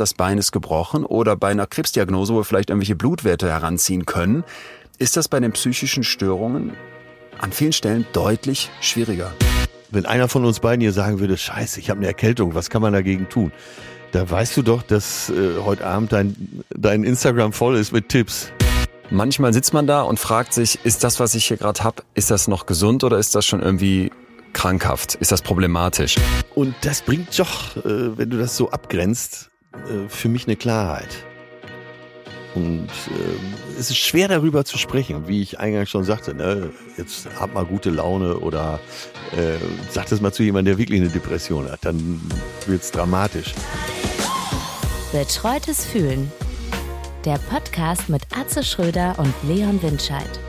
das Bein ist gebrochen oder bei einer Krebsdiagnose, wo wir vielleicht irgendwelche Blutwerte heranziehen können, ist das bei den psychischen Störungen an vielen Stellen deutlich schwieriger. Wenn einer von uns beiden hier sagen würde, scheiße, ich habe eine Erkältung, was kann man dagegen tun? Da weißt du doch, dass äh, heute Abend dein, dein Instagram voll ist mit Tipps. Manchmal sitzt man da und fragt sich, ist das, was ich hier gerade hab, ist das noch gesund oder ist das schon irgendwie krankhaft? Ist das problematisch? Und das bringt doch, äh, wenn du das so abgrenzt, äh, für mich eine Klarheit. Und äh, es ist schwer darüber zu sprechen, wie ich eingangs schon sagte. Ne? Jetzt hab mal gute Laune oder äh, sag das mal zu jemandem, der wirklich eine Depression hat. Dann wird's dramatisch. Betreutes Fühlen. Der Podcast mit Atze Schröder und Leon Windscheid.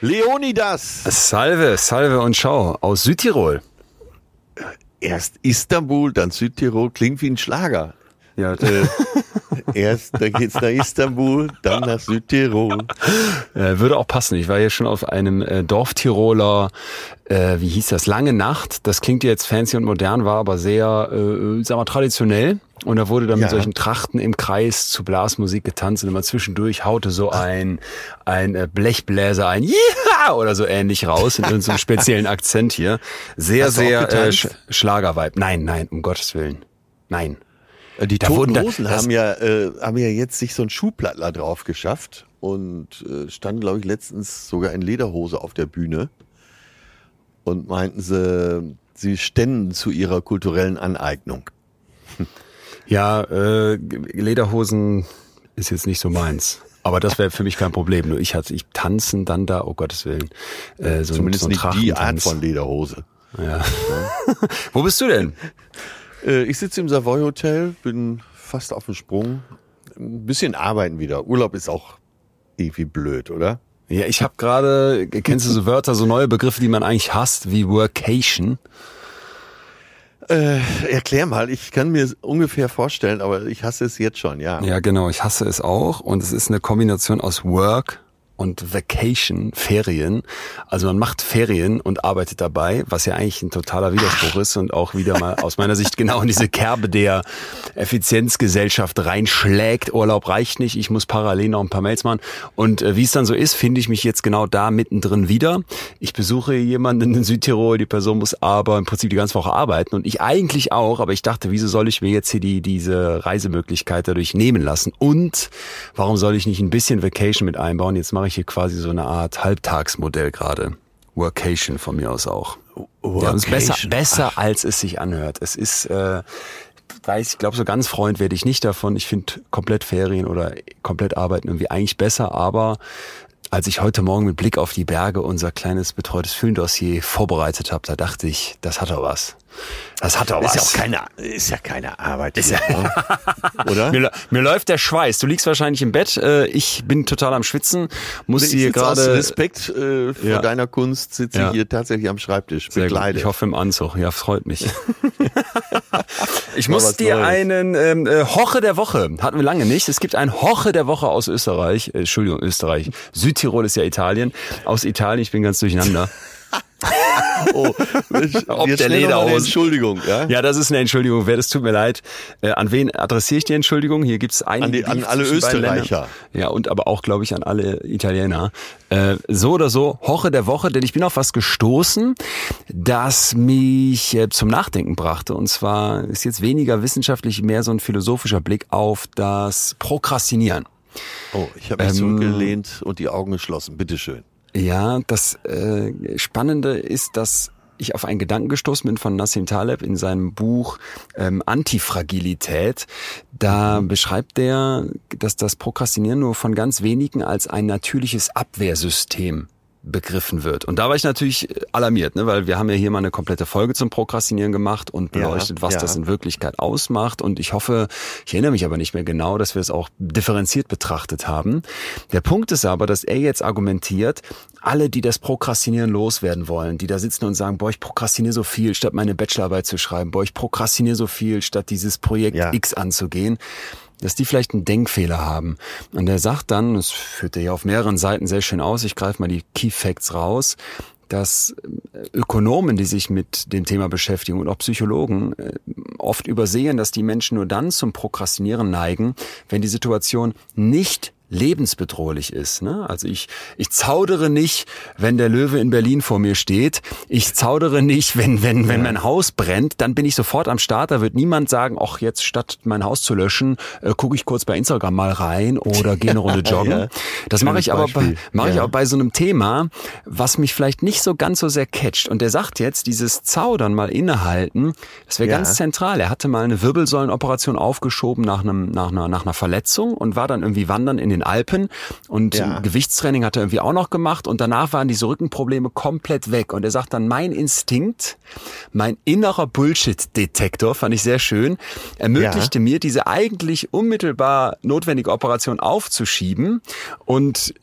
Leonidas! Salve, Salve und Schau aus Südtirol. Erst Istanbul, dann Südtirol, klingt wie ein Schlager. Ja, Äh, erst, da geht's nach Istanbul, dann nach Südtirol. Äh, würde auch passen. Ich war hier schon auf einem äh, Dorftiroler, äh, wie hieß das, Lange Nacht. Das klingt jetzt fancy und modern, war aber sehr, äh, sagen wir, traditionell. Und da wurde dann Ja. mit solchen Trachten im Kreis zu Blasmusik getanzt und immer zwischendurch haute so ein, ein äh, Blechbläser ein Ja oder so ähnlich raus in irgendeinem speziellen Akzent hier. Sehr, Hast sehr äh? Sch Schlagervibe. Nein, nein, um Gottes Willen. Nein. Äh, Die Da Toten Hosen haben ja, äh, haben ja jetzt sich so ein Schuhplattler drauf geschafft und äh, standen, glaube ich, letztens sogar in Lederhose auf der Bühne und meinten sie, sie ständen zu ihrer kulturellen Aneignung. Ja, äh, Lederhosen ist jetzt nicht so meins. Aber das wäre für mich kein Problem. Nur ich hatte, ich tanzen dann da, oh Gottes Willen. Äh, so ein- Zumindest so nicht die Art von Lederhose. Ja. Wo bist du denn? Äh, ich sitze im Savoy Hotel, bin fast auf dem Sprung. Ein bisschen arbeiten wieder. Urlaub ist auch irgendwie blöd, oder? Ja, ich habe gerade, kennst du so Wörter, so neue Begriffe, die man eigentlich hasst, wie Workation? Äh, erklär mal, ich kann mir ungefähr vorstellen, aber ich hasse es jetzt schon, ja. Ja, genau, ich hasse es auch. Und es ist eine Kombination aus Work und Vacation, Ferien. Also man macht Ferien und arbeitet dabei, was ja eigentlich ein totaler Widerspruch ist und auch wieder mal aus meiner Sicht genau in diese Kerbe der Effizienzgesellschaft reinschlägt. Urlaub reicht nicht, ich muss parallel noch ein paar Mails machen. Und äh, wie es dann so ist, finde ich mich jetzt genau da mittendrin wieder. Ich besuche jemanden in Südtirol, die Person muss aber im Prinzip die ganze Woche arbeiten und ich eigentlich auch, aber ich dachte, wieso soll ich mir jetzt hier die, diese Reisemöglichkeit dadurch nehmen lassen? Und warum soll ich nicht ein bisschen Vacation mit einbauen? Jetzt mache hier quasi so eine Art Halbtagsmodell gerade. Workation von mir aus auch. Ja, ist besser, besser als es sich anhört. Es ist, äh, weiß, ich glaube, so ganz Freund werde ich nicht davon. Ich finde komplett Ferien oder komplett arbeiten irgendwie eigentlich besser, aber als ich heute Morgen mit Blick auf die Berge unser kleines betreutes Fühlendossier vorbereitet habe, da dachte ich, das hat doch was. Das hat doch was. Ist ja auch keine, ist ja keine Arbeit. Ist ja, ne? Oder? Mir, mir läuft der Schweiß. Du liegst wahrscheinlich im Bett. Äh, ich bin total am Schwitzen. Muss Ich hier sitze aus gerade. Respekt äh, vor Ja. deiner Kunst sitze Ja. ich hier tatsächlich am Schreibtisch, Sehr gut. Ich hoffe im Anzug. Ja, freut mich. ich muss dir Neues. einen ähm, äh, Hoche der Woche, hatten wir lange nicht. Es gibt einen Hoche der Woche aus Österreich. Äh, Entschuldigung, Österreich. Südtirol ist ja Italien. Aus Italien, ich bin ganz durcheinander. oh, Ob wir der eine Lederhosen. Entschuldigung, ja? Ja, das ist eine Entschuldigung. Wer das tut mir leid. Äh, an wen adressiere ich die Entschuldigung? Hier gibt's einige. An die- an alle Österreicher. Ja, und aber auch, glaube ich, an alle Italiener. Äh, so oder so, Hoche der Woche, denn ich bin auf was gestoßen, das mich äh, zum Nachdenken brachte. Und zwar ist jetzt weniger wissenschaftlich, mehr so ein philosophischer Blick auf das Prokrastinieren. Oh, ich habe mich Ähm, zurückgelehnt und die Augen geschlossen. Bitteschön. Ja, das äh, Spannende ist, dass ich auf einen Gedanken gestoßen bin von Nassim Taleb in seinem Buch ähm, Antifragilität. Da beschreibt er, dass das Prokrastinieren nur von ganz wenigen als ein natürliches Abwehrsystem begriffen wird. Und da war ich natürlich alarmiert, ne? weil wir haben ja hier mal eine komplette Folge zum Prokrastinieren gemacht und Ja, beleuchtet, was ja. das in Wirklichkeit ausmacht. Und ich hoffe, ich erinnere mich aber nicht mehr genau, dass wir es auch differenziert betrachtet haben. Der Punkt ist aber, dass er jetzt argumentiert, alle, die das Prokrastinieren loswerden wollen, die da sitzen und sagen, boah, ich prokrastiniere so viel, statt meine Bachelorarbeit zu schreiben, boah, ich prokrastiniere so viel, statt dieses Projekt Ja. X anzugehen, dass die vielleicht einen Denkfehler haben. Und er sagt dann, das führt er ja auf mehreren Seiten sehr schön aus, ich greife mal die Key Facts raus, dass äh, Ökonomen, die sich mit dem Thema beschäftigen und auch Psychologen äh, oft übersehen, dass die Menschen nur dann zum Prokrastinieren neigen, wenn die Situation nicht lebensbedrohlich ist. Ne? Also ich, ich zaudere nicht, wenn der Löwe in Berlin vor mir steht. Ich zaudere nicht, wenn, wenn, ja. wenn mein Haus brennt, dann bin ich sofort am Start. Da wird niemand sagen, ach, jetzt statt mein Haus zu löschen, äh, gucke ich kurz bei Instagram mal rein oder gehe eine Runde joggen. ja. Das mache ich aber bei, mache ja. ich auch bei so einem Thema, was mich vielleicht nicht so ganz so sehr catcht. Und der sagt jetzt, dieses Zaudern mal innehalten, das wäre ganz zentral. Er hatte mal eine Wirbelsäulenoperation aufgeschoben nach einem, nach einer, nach einer Verletzung und war dann irgendwie wandern in den den Alpen und ja. Gewichtstraining hat er irgendwie auch noch gemacht und danach waren diese Rückenprobleme komplett weg und er sagt dann, mein Instinkt, mein innerer Bullshit-Detektor, fand ich sehr schön, ermöglichte ja. mir, diese eigentlich unmittelbar notwendige Operation aufzuschieben und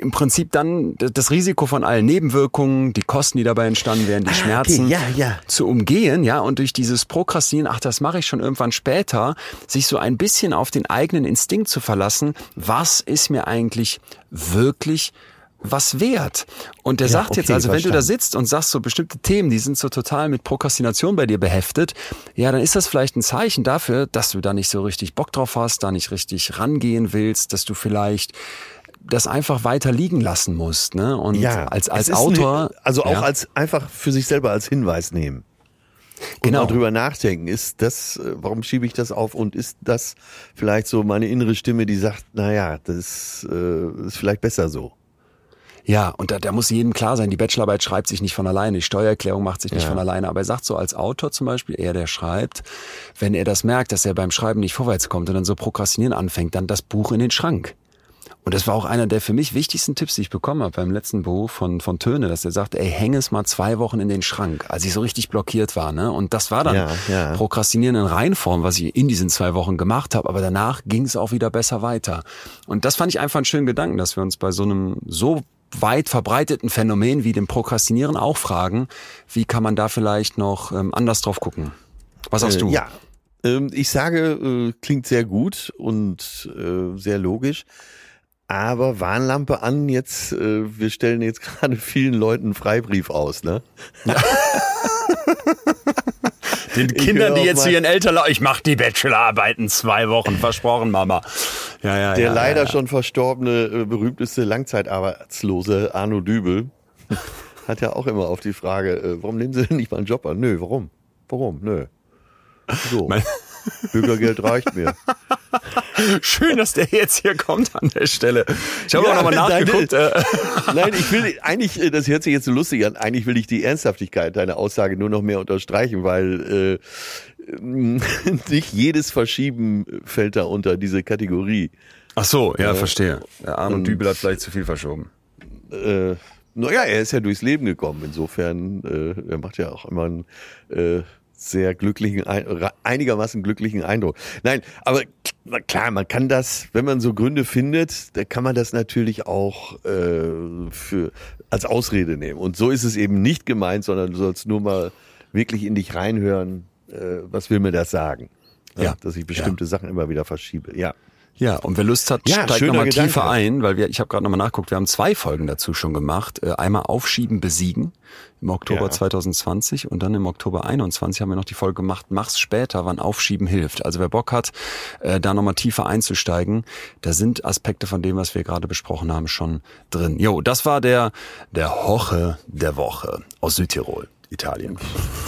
im Prinzip dann das Risiko von allen Nebenwirkungen, die Kosten, die dabei entstanden wären, die ah, Schmerzen okay. ja, ja. zu umgehen, ja, und durch dieses Prokrastinieren, ach, das mache ich schon irgendwann später, sich so ein bisschen auf den eigenen Instinkt zu verlassen, was ist mir eigentlich wirklich was wert. Und der ja, sagt okay, jetzt also, verstanden. wenn du da sitzt und sagst so bestimmte Themen, die sind so total mit Prokrastination bei dir beheftet, ja, dann ist das vielleicht ein Zeichen dafür, dass du da nicht so richtig Bock drauf hast, da nicht richtig rangehen willst, dass du vielleicht das einfach weiter liegen lassen musst. Ne? Und ja, als, als Autor. Ein, also auch ja. als einfach für sich selber als Hinweis nehmen. Und genau. drüber nachdenken, ist das, äh, warum schiebe ich das auf und ist das vielleicht so meine innere Stimme, die sagt, naja, das äh, ist vielleicht besser so. Ja, und da, da muss jedem klar sein, die Bachelorarbeit schreibt sich nicht von alleine, die Steuererklärung macht sich nicht ja. von alleine. Aber er sagt so als Autor zum Beispiel, er der schreibt, wenn er das merkt, dass er beim Schreiben nicht vorwärts kommt und dann so prokrastinieren anfängt, dann das Buch in den Schrank. Und das war auch einer der für mich wichtigsten Tipps, die ich bekommen habe beim letzten Buch von, von Töne, dass er sagte, ey, häng es mal zwei Wochen in den Schrank, als ich so richtig blockiert war. Ne? Und das war dann ja, ja. Prokrastinieren in Reinform, was ich in diesen zwei Wochen gemacht habe. Aber danach ging es auch wieder besser weiter. Und das fand ich einfach einen schönen Gedanken, dass wir uns bei so einem so weit verbreiteten Phänomen wie dem Prokrastinieren auch fragen, wie kann man da vielleicht noch ähm, anders drauf gucken? Was sagst äh, du? Ja, ähm, ich sage, äh, klingt sehr gut und äh, sehr logisch. Aber Warnlampe an, jetzt, äh, wir stellen jetzt gerade vielen Leuten einen Freibrief aus, ne? Ja. Den Kindern, die jetzt zu ihren Eltern, ich mach die Bachelorarbeiten zwei Wochen, versprochen, Mama. Ja, ja, Der ja, leider ja. schon verstorbene, äh, berühmteste Langzeitarbeitslose Arno Dübel hat ja auch immer auf die Frage, äh, warum nehmen Sie denn nicht mal einen Job an? Nö, warum? Warum? Nö. So. Mein Bürgergeld reicht mir. Schön, dass der jetzt hier kommt an der Stelle. Ich habe ja, auch nochmal nachgeguckt. Deine, äh. nein, ich will eigentlich, äh, das hört sich jetzt so lustig an, eigentlich will ich die Ernsthaftigkeit deiner Aussage nur noch mehr unterstreichen, weil äh, nicht jedes Verschieben fällt da unter diese Kategorie. Ach so, ja, äh, verstehe. Der Arno und, Dübel hat vielleicht zu viel verschoben. Äh, naja, er ist ja durchs Leben gekommen. Insofern, äh, er macht ja auch immer ein äh, sehr glücklichen, einigermaßen glücklichen Eindruck. Nein, aber klar, man kann das, wenn man so Gründe findet, da kann man das natürlich auch äh, für als Ausrede nehmen. Und so ist es eben nicht gemeint, sondern du sollst nur mal wirklich in dich reinhören, äh, was will mir das sagen? Ja, dass ich bestimmte ja. Sachen immer wieder verschiebe. Ja. Ja, und wer Lust hat, ja, steigt nochmal tiefer ein, weil wir, ich habe gerade nochmal nachguckt, wir haben zwei Folgen dazu schon gemacht. Äh, einmal Aufschieben, Besiegen im Oktober ja. 2020 und dann im Oktober 21 haben wir noch die Folge gemacht, mach's später, wann Aufschieben hilft. Also wer Bock hat, äh, da nochmal tiefer einzusteigen, da sind Aspekte von dem, was wir gerade besprochen haben, schon drin. Jo, das war der, der Hoche der Woche aus Südtirol. Italien.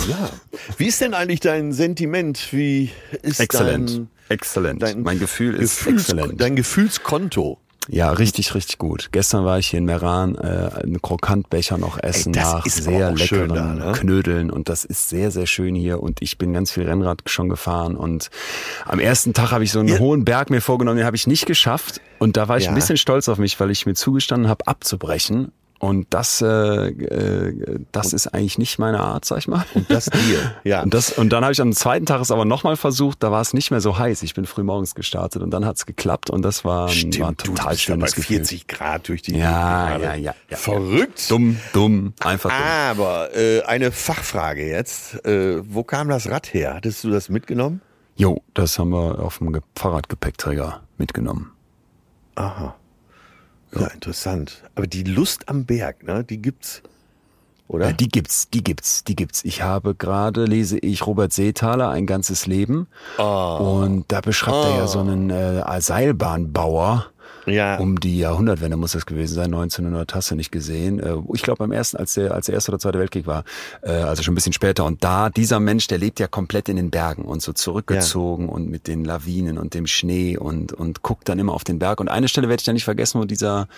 Ja. Wie ist denn eigentlich dein Sentiment? Wie ist Exzellent. dein Exzellent. Dein mein Gefühl ist Gefühls exzellent. Dein Gefühlskonto. Ja, richtig, richtig gut. Gestern war ich hier in Meran, äh, einen Krokantbecher noch essen Ey, nach sehr leckeren da, ne? Knödeln und das ist sehr, sehr schön hier und ich bin ganz viel Rennrad schon gefahren und am ersten Tag habe ich so einen ja. hohen Berg mir vorgenommen, den habe ich nicht geschafft und da war ich ja. ein bisschen stolz auf mich, weil ich mir zugestanden habe, abzubrechen und das, äh, äh, das und, ist eigentlich nicht meine Art, sag ich mal. Und das dir, ja. Und, das, und dann habe ich am zweiten Tag es aber nochmal versucht, da war es nicht mehr so heiß. Ich bin früh morgens gestartet und dann hat es geklappt und das war, Stimmt, war ein total du schönes bei 40 Grad durch die ja, ja, ja, ja, Verrückt. Dumm, dumm, einfach dumm. Aber äh, eine Fachfrage jetzt. Äh, wo kam das Rad her? Hattest du das mitgenommen? Jo, das haben wir auf dem Fahrradgepäckträger mitgenommen. Aha. Ja, interessant. Aber die Lust am Berg, ne, die gibt's oder? Ja, die gibt's, die gibt's, die gibt's. Ich habe gerade, lese ich Robert Seethaler, ein ganzes Leben. Oh. Und da beschreibt er ja Oh. so einen äh, Seilbahnbauer. Ja. Um die Jahrhundertwende muss das gewesen sein, 1900 hast du nicht gesehen. Äh, Ich glaube beim ersten, als der, als der erste oder zweite Weltkrieg war, äh, also schon ein bisschen später. Und da, dieser Mensch, der lebt ja komplett in den Bergen und so zurückgezogen und mit den Lawinen und dem Schnee und, und guckt dann immer auf den Berg. Und eine Stelle werde ich da nicht vergessen, wo dieser,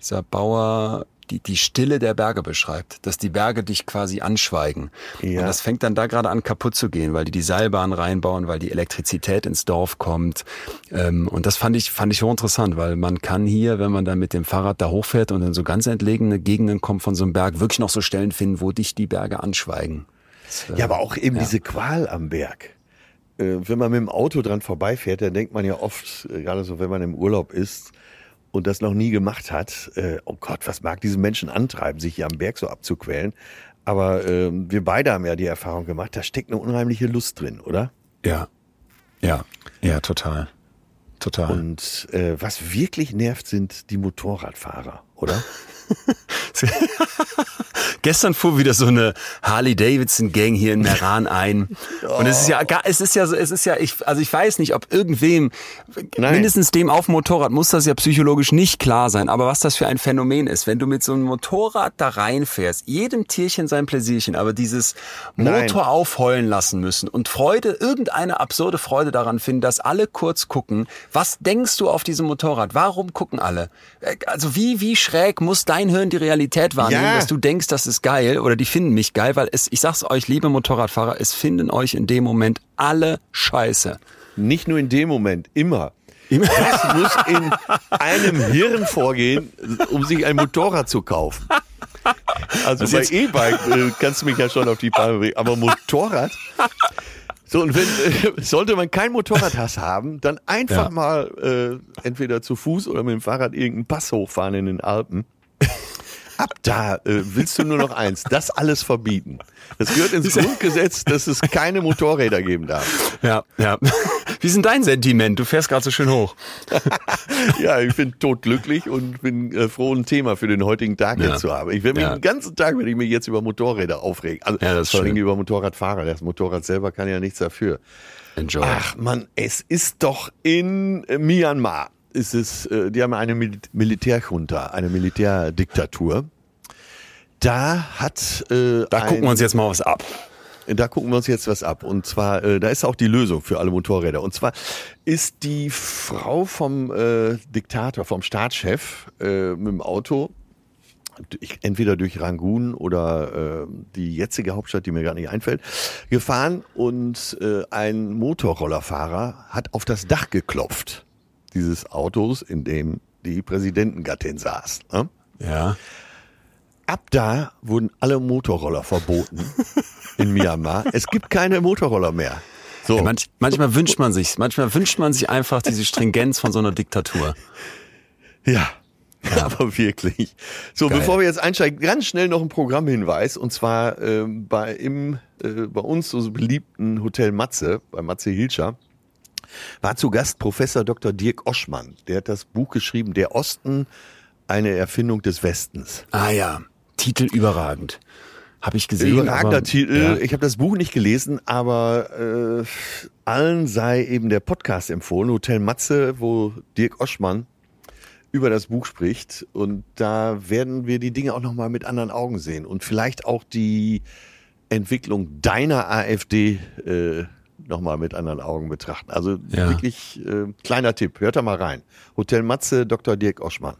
dieser Bauer die, die Stille der Berge beschreibt, dass die Berge dich quasi anschweigen. Ja. Und das fängt dann da gerade an kaputt zu gehen, weil die die Seilbahn reinbauen, weil die Elektrizität ins Dorf kommt. Ähm, und das fand ich, fand ich hochinteressant, weil man kann hier, wenn man dann mit dem Fahrrad da hochfährt und in so ganz entlegene Gegenden kommt von so einem Berg, wirklich noch so Stellen finden, wo dich die Berge anschweigen. Das, äh, Ja, aber auch eben Ja. diese Qual am Berg. Äh, wenn man mit dem Auto dran vorbeifährt, dann denkt man ja oft, äh, gerade so, wenn man im Urlaub ist und das noch nie gemacht hat, äh, oh Gott, was mag diesen Menschen antreiben, sich hier am Berg so abzuquälen. Aber ähm, wir beide haben ja die Erfahrung gemacht, da steckt eine unheimliche Lust drin, oder? Ja. Ja. Ja, total. Total. Und äh, was wirklich nervt, sind die Motorradfahrer, oder? Gestern fuhr wieder so eine Harley Davidson Gang hier in Meran ein. Und es ist ja, es ist ja so, es ist ja, ich, also ich weiß nicht, ob irgendwem, Nein. mindestens dem auf dem Motorrad muss das ja psychologisch nicht klar sein. Aber was das für ein Phänomen ist, wenn du mit so einem Motorrad da reinfährst, jedem Tierchen sein Pläsierchen, aber dieses Nein. Motor aufheulen lassen müssen und Freude, irgendeine absurde Freude daran finden, dass alle kurz gucken. Was denkst du auf diesem Motorrad? Warum gucken alle? Äh, Also wie, wie schräg muss dein Hirn die Realität wahrnehmen, Ja. dass du denkst, das ist geil oder die finden mich geil, weil es, ich sag's euch, liebe Motorradfahrer, es finden euch in dem Moment alle scheiße. Nicht nur in dem Moment, immer. Was muss in einem Hirn vorgehen, um sich ein Motorrad zu kaufen? Also Das bei E-Bike äh, kannst du mich ja schon auf die Palme bringen, aber Motorrad? So, und wenn, äh, sollte man kein Motorradhass haben, dann einfach Ja. mal äh, entweder zu Fuß oder mit dem Fahrrad irgendeinen Pass hochfahren in den Alpen. Ab da äh, willst du nur noch eins, das alles verbieten. Das gehört ins Grundgesetz, dass es keine Motorräder geben darf. Ja, ja. Wie ist denn dein Sentiment? Du fährst gerade so schön hoch. Ja, ich bin totglücklich und bin äh, froh, ein Thema für den heutigen Tag Ja. jetzt zu haben. Ich werde mich Ja. den ganzen Tag, wenn ich mich jetzt über Motorräder aufregen. Also Ja, das ist vor allem über Motorradfahrer. Das Motorrad selber kann ja nichts dafür. Enjoy. Ach man, es ist doch in Myanmar. Ist es, äh, die haben eine Mil Militärjunta, eine Militärdiktatur. Da hat äh, da ein, gucken wir uns jetzt mal was ab. da gucken wir uns jetzt was ab. Und zwar, äh, da ist auch die Lösung für alle Motorräder. Und zwar ist die Frau vom äh, Diktator, vom Staatschef äh, mit dem Auto, entweder durch Rangoon oder äh, die jetzige Hauptstadt, die mir gar nicht einfällt, gefahren und äh, ein Motorrollerfahrer hat auf das Dach geklopft dieses Autos, in dem die Präsidentengattin saß. Ne? Ja. Ab da wurden alle Motorroller verboten in Myanmar. Es gibt keine Motorroller mehr. So. Ja, manch, manchmal wünscht man sich, manchmal wünscht man sich einfach diese Stringenz von so einer Diktatur. Ja. Aber wirklich. So, Geil. bevor wir jetzt einsteigen, ganz schnell noch ein Programmhinweis. Und zwar ähm, bei, im, äh, bei uns so beliebten Hotel Matze, bei Matze Hilscher, war zu Gast Professor Dr. Dirk Oschmann. Der hat das Buch geschrieben, Der Osten, eine Erfindung des Westens. Ah ja, Titel überragend. Habe ich gesehen. Überragender aber- Titel. Ja. Ich habe das Buch nicht gelesen, aber äh, allen sei eben der Podcast empfohlen. Hotel Matze, wo Dirk Oschmann über das Buch spricht. Und da werden wir die Dinge auch nochmal mit anderen Augen sehen. Und vielleicht auch die Entwicklung deiner AfD äh, nochmal mit anderen Augen betrachten. Also Ja. wirklich äh, kleiner Tipp. Hört da mal rein. Hotel Matze, Dr. Dirk Oschmann.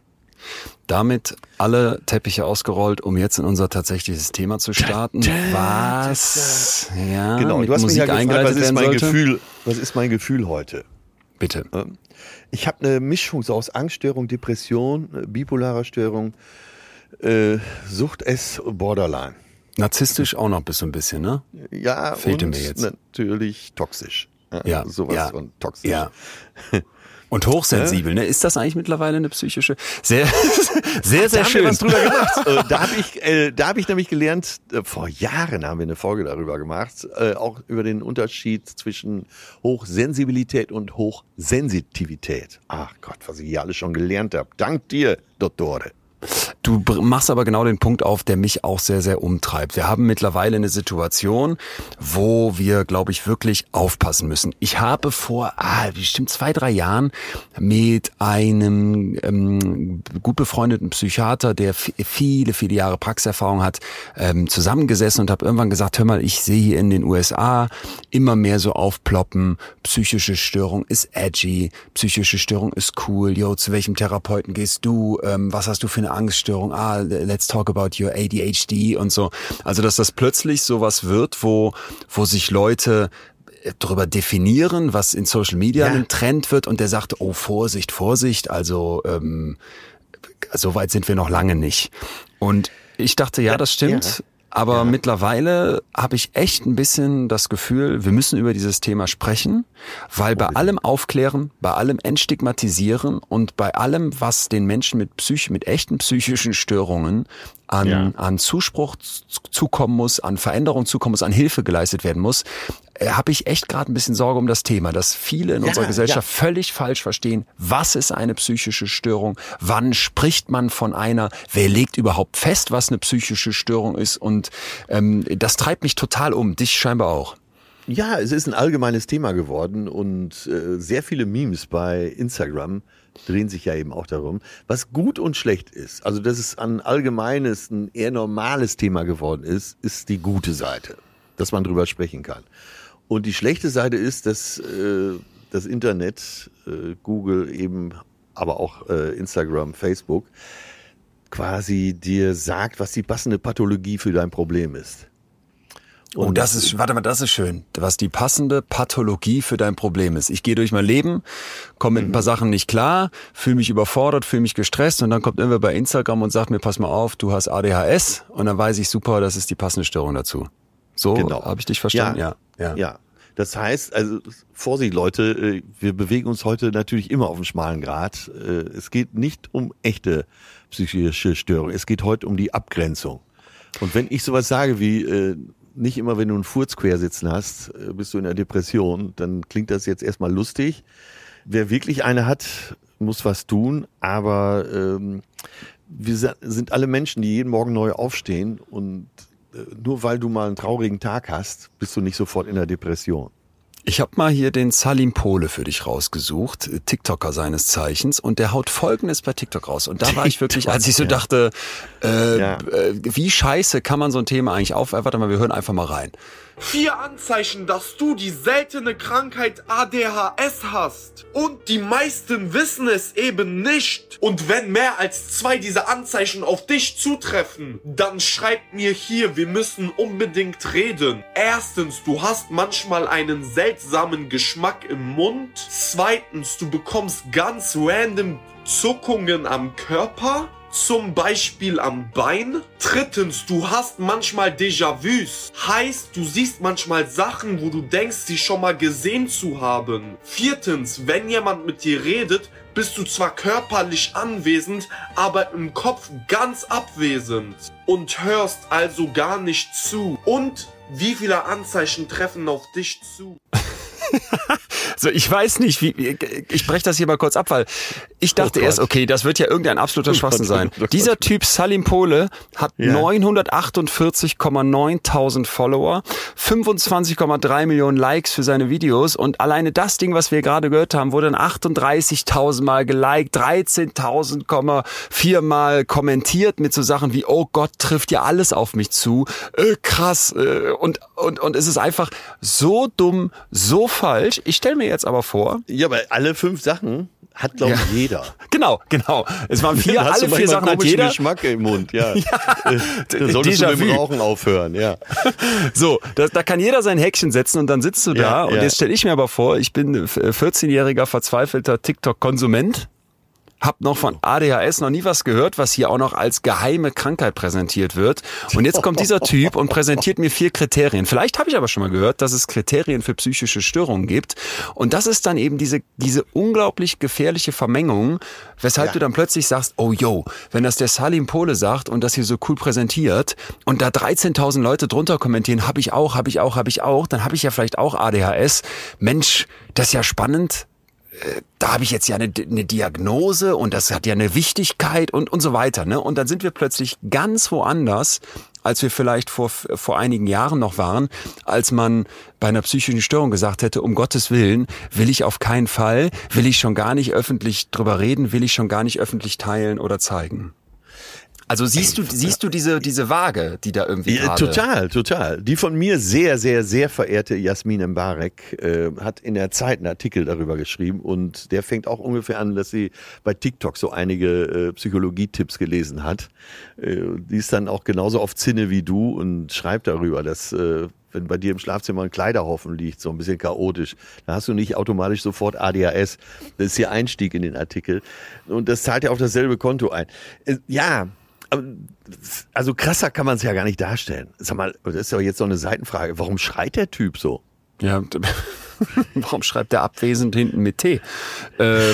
Damit alle Teppiche ausgerollt, um jetzt in unser tatsächliches Thema zu starten. Was? Ja, Genau, du hast mich ja Musik gefragt, was ist mein sollte. Gefühl, was ist mein Gefühl heute? Bitte. Ich habe eine Mischung so aus Angststörung, Depression, äh, bipolarer Störung, äh, Sucht S, Borderline. Narzisstisch auch noch bis so ein bisschen, ne? Ja, Fehlte und mir jetzt. natürlich toxisch. Ja, sowas ja, von toxisch. Ja. Und hochsensibel, ne? Ist das eigentlich mittlerweile eine psychische? Sehr, sehr, sehr da haben schön. wir was drüber gemacht. Äh, da habe ich, äh, da habe ich nämlich gelernt. Äh, vor Jahren haben wir eine Folge darüber gemacht, äh, auch über den Unterschied zwischen Hochsensibilität und Hochsensitivität. Ach Gott, was ich hier alles schon gelernt habe. Dank dir, Dottore. Du machst aber genau den Punkt auf, der mich auch sehr, sehr umtreibt. Wir haben mittlerweile eine Situation, wo wir, glaube ich, wirklich aufpassen müssen. Ich habe vor, ah, bestimmt zwei, drei Jahren mit einem ähm, gut befreundeten Psychiater, der viele, viele Jahre Praxiserfahrung hat, ähm, zusammengesessen und habe irgendwann gesagt, hör mal, ich sehe hier in den USA immer mehr so aufploppen, psychische Störung ist edgy, psychische Störung ist cool, yo, zu welchem Therapeuten gehst du, ähm, was hast du für eine Angststörung? Ah, let's talk about your ADHD und so. Also, dass das plötzlich sowas wird, wo, wo sich Leute äh, darüber definieren, was in Social Media ja. ein Trend wird und der sagt, oh Vorsicht, Vorsicht, also ähm, so weit sind wir noch lange nicht. Und ich dachte, ja, das stimmt. Aber ja. mittlerweile habe ich echt ein bisschen das Gefühl, wir müssen über dieses Thema sprechen, weil bei allem Aufklären, bei allem Entstigmatisieren und bei allem, was den Menschen mit Psych mit echten psychischen Störungen an, ja. an Zuspruch zukommen muss, an Veränderung zukommen muss, an Hilfe geleistet werden muss, äh, habe ich echt gerade ein bisschen Sorge um das Thema, dass viele in ja, unserer Gesellschaft ja. völlig falsch verstehen, was ist eine psychische Störung, wann spricht man von einer, wer legt überhaupt fest, was eine psychische Störung ist und ähm, das treibt mich total um, dich scheinbar auch. Ja, es ist ein allgemeines Thema geworden und äh, sehr viele Memes bei Instagram drehen sich ja eben auch darum, was gut und schlecht ist. Also, dass es ein allgemeines, ein eher normales Thema geworden ist, ist die gute Seite, dass man drüber sprechen kann. Und die schlechte Seite ist, dass äh, das Internet, äh, Google eben, aber auch äh, Instagram, Facebook, quasi dir sagt, was die passende Pathologie für dein Problem ist. Oh, und oh, das ist, warte mal, das ist schön, was die passende Pathologie für dein Problem ist. Ich gehe durch mein Leben, komme mit mhm. ein paar mhm. Sachen nicht klar, fühle mich überfordert, fühle mich gestresst und dann kommt irgendwer bei Instagram und sagt mir, pass mal auf, du hast ADHS und dann weiß ich super, das ist die passende Störung dazu. So genau. habe ich dich verstanden, ja. Ja. ja. ja. Das heißt, also Vorsicht Leute, äh, wir bewegen uns heute natürlich immer auf dem schmalen Grat. Äh, es geht nicht um echte psychische Störungen, es geht heute um die Abgrenzung. Und wenn ich sowas sage wie äh, nicht immer, wenn du einen Furz quersitzen hast, äh, bist du in der Depression. Dann klingt das jetzt erstmal lustig. Wer wirklich eine hat, muss was tun, aber ähm, wir sind alle Menschen, die jeden Morgen neu aufstehen und äh, nur weil du mal einen traurigen Tag hast, bist du nicht sofort in der Depression. Ich habe mal hier den Salim Pole für dich rausgesucht, TikToker seines Zeichens, und der haut Folgendes bei TikTok raus. Und da war ich wirklich, als ich so dachte, äh, ja. äh, wie scheiße kann man so ein Thema eigentlich auf? Warte mal, wir hören einfach mal rein. Vier Anzeichen, dass du die seltene Krankheit ADHS hast. Und die meisten wissen es eben nicht. Und wenn mehr als zwei dieser Anzeichen auf dich zutreffen, dann schreib mir hier, wir müssen unbedingt reden. Erstens, du hast manchmal einen seltsamen Geschmack im Mund. Zweitens, du bekommst ganz random Zuckungen am Körper zum Beispiel am Bein. Drittens, du hast manchmal Déjà-vus. Heißt, du siehst manchmal Sachen, wo du denkst, sie schon mal gesehen zu haben. Viertens, wenn jemand mit dir redet, bist du zwar körperlich anwesend, aber im Kopf ganz abwesend und hörst also gar nicht zu. Und wie viele Anzeichen treffen auf dich zu? So, ich weiß nicht, wie, ich breche das hier mal kurz ab, weil ich dachte oh erst, okay, das wird ja irgendein absoluter oh Schwachsinn sein. Oh Dieser Typ Salim Pole hat ja. 948,9.000 Follower, 25,3 Millionen Likes für seine Videos und alleine das Ding, was wir gerade gehört haben, wurde dann 38.000 Mal geliked, 13.000,4 Mal kommentiert mit so Sachen wie, oh Gott, trifft ja alles auf mich zu, äh, krass, äh, und, und, und es ist einfach so dumm, so falsch. Ich stelle mir jetzt aber vor. Ja, aber alle fünf Sachen hat glaube ich ja. jeder. Genau, genau. Es waren vier, alle vier Sachen hat jeder. Geschmack im Mund, ja. ja. Dann solltest du mit dem Rauchen aufhören, ja. So, da, da kann jeder sein Häkchen setzen und dann sitzt du da ja, und jetzt stelle ich mir aber vor, ich bin 14-jähriger verzweifelter TikTok-Konsument hab noch von ADHS noch nie was gehört, was hier auch noch als geheime Krankheit präsentiert wird. Und jetzt kommt dieser Typ und präsentiert mir vier Kriterien. Vielleicht habe ich aber schon mal gehört, dass es Kriterien für psychische Störungen gibt. Und das ist dann eben diese, diese unglaublich gefährliche Vermengung, weshalb ja. du dann plötzlich sagst, oh yo, wenn das der Salim Pole sagt und das hier so cool präsentiert und da 13.000 Leute drunter kommentieren, habe ich auch, habe ich auch, habe ich auch, dann habe ich ja vielleicht auch ADHS. Mensch, das ist ja spannend da habe ich jetzt ja eine, eine Diagnose und das hat ja eine Wichtigkeit und, und so weiter. Ne? Und dann sind wir plötzlich ganz woanders, als wir vielleicht vor, vor einigen Jahren noch waren, als man bei einer psychischen Störung gesagt hätte, um Gottes Willen, will ich auf keinen Fall, will ich schon gar nicht öffentlich drüber reden, will ich schon gar nicht öffentlich teilen oder zeigen. Also siehst du, siehst du diese, diese Waage, die da irgendwie ja. Total, total. Die von mir sehr, sehr, sehr verehrte Jasmin Mbarek äh, hat in der Zeit einen Artikel darüber geschrieben und der fängt auch ungefähr an, dass sie bei TikTok so einige äh, Psychologietipps gelesen hat. Äh, die ist dann auch genauso auf Zinne wie du und schreibt darüber, dass äh, wenn bei dir im Schlafzimmer ein Kleiderhaufen liegt, so ein bisschen chaotisch, dann hast du nicht automatisch sofort ADHS. Das ist ihr Einstieg in den Artikel. Und das zahlt ja auf dasselbe Konto ein. Äh, ja, also krasser kann man es ja gar nicht darstellen. Sag mal, das ist ja jetzt so eine Seitenfrage. Warum schreit der Typ so? Ja, warum schreibt der abwesend hinten mit T? Äh,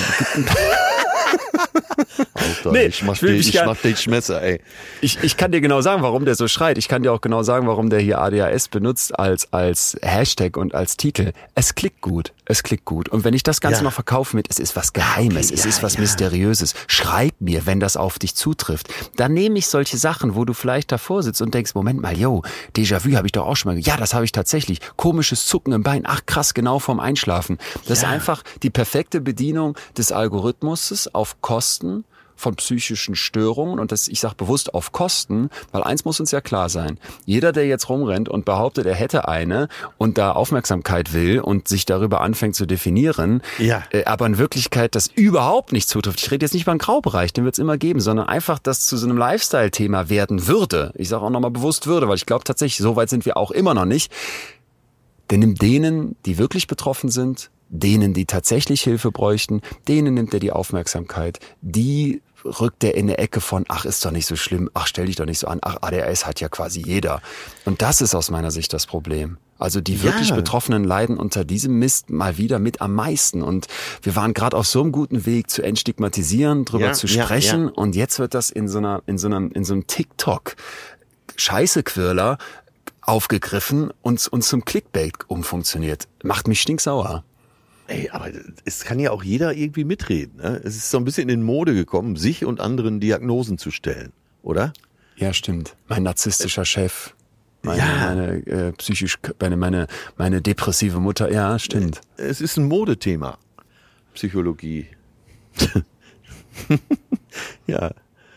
Alter, nee, ich mach, ich, ich mach den Schmesser, ey. Ich, ich kann dir genau sagen, warum der so schreit. Ich kann dir auch genau sagen, warum der hier ADHS benutzt als, als Hashtag und als Titel. Es klickt gut. Es klickt gut. Und wenn ich das Ganze ja. noch verkaufe mit, es ist was Geheimes, okay, es ja, ist was ja. Mysteriöses, schreib mir, wenn das auf dich zutrifft. Dann nehme ich solche Sachen, wo du vielleicht davor sitzt und denkst, Moment mal, yo, Déjà-vu habe ich doch auch schon mal. Ja, das habe ich tatsächlich. Komisches Zucken im Bein. Ach krass, genau vorm Einschlafen. Das ist einfach die perfekte Bedienung des Algorithmuses auf Kosten von psychischen Störungen und das, ich sage bewusst auf Kosten, weil eins muss uns ja klar sein. Jeder, der jetzt rumrennt und behauptet, er hätte eine und da Aufmerksamkeit will und sich darüber anfängt zu definieren, ja. äh, aber in Wirklichkeit das überhaupt nicht zutrifft. Ich rede jetzt nicht über einen Graubereich, den wird es immer geben, sondern einfach, dass zu so einem Lifestyle-Thema werden würde. Ich sage auch nochmal bewusst würde, weil ich glaube tatsächlich, so weit sind wir auch immer noch nicht. Denn in denen, die wirklich betroffen sind, denen, die tatsächlich Hilfe bräuchten, denen nimmt er die Aufmerksamkeit. Die rückt er in eine Ecke von, ach, ist doch nicht so schlimm, ach, stell dich doch nicht so an, ach, ADHS hat ja quasi jeder. Und das ist aus meiner Sicht das Problem. Also die wirklich ja. Betroffenen leiden unter diesem Mist mal wieder mit am meisten. Und wir waren gerade auf so einem guten Weg zu entstigmatisieren, drüber ja, zu sprechen. Ja, und jetzt wird das in so einer, in so einem, in so einem TikTok Scheißequirler aufgegriffen und, und zum Clickbait umfunktioniert. Macht mich stinksauer. Ey, aber es kann ja auch jeder irgendwie mitreden. Ne? Es ist so ein bisschen in Mode gekommen, sich und anderen Diagnosen zu stellen, oder? Ja, stimmt. Mein narzisstischer Chef. Meine, ja. meine äh, psychisch, meine, meine, meine depressive Mutter. Ja, stimmt. Es ist ein Modethema. Psychologie. ja.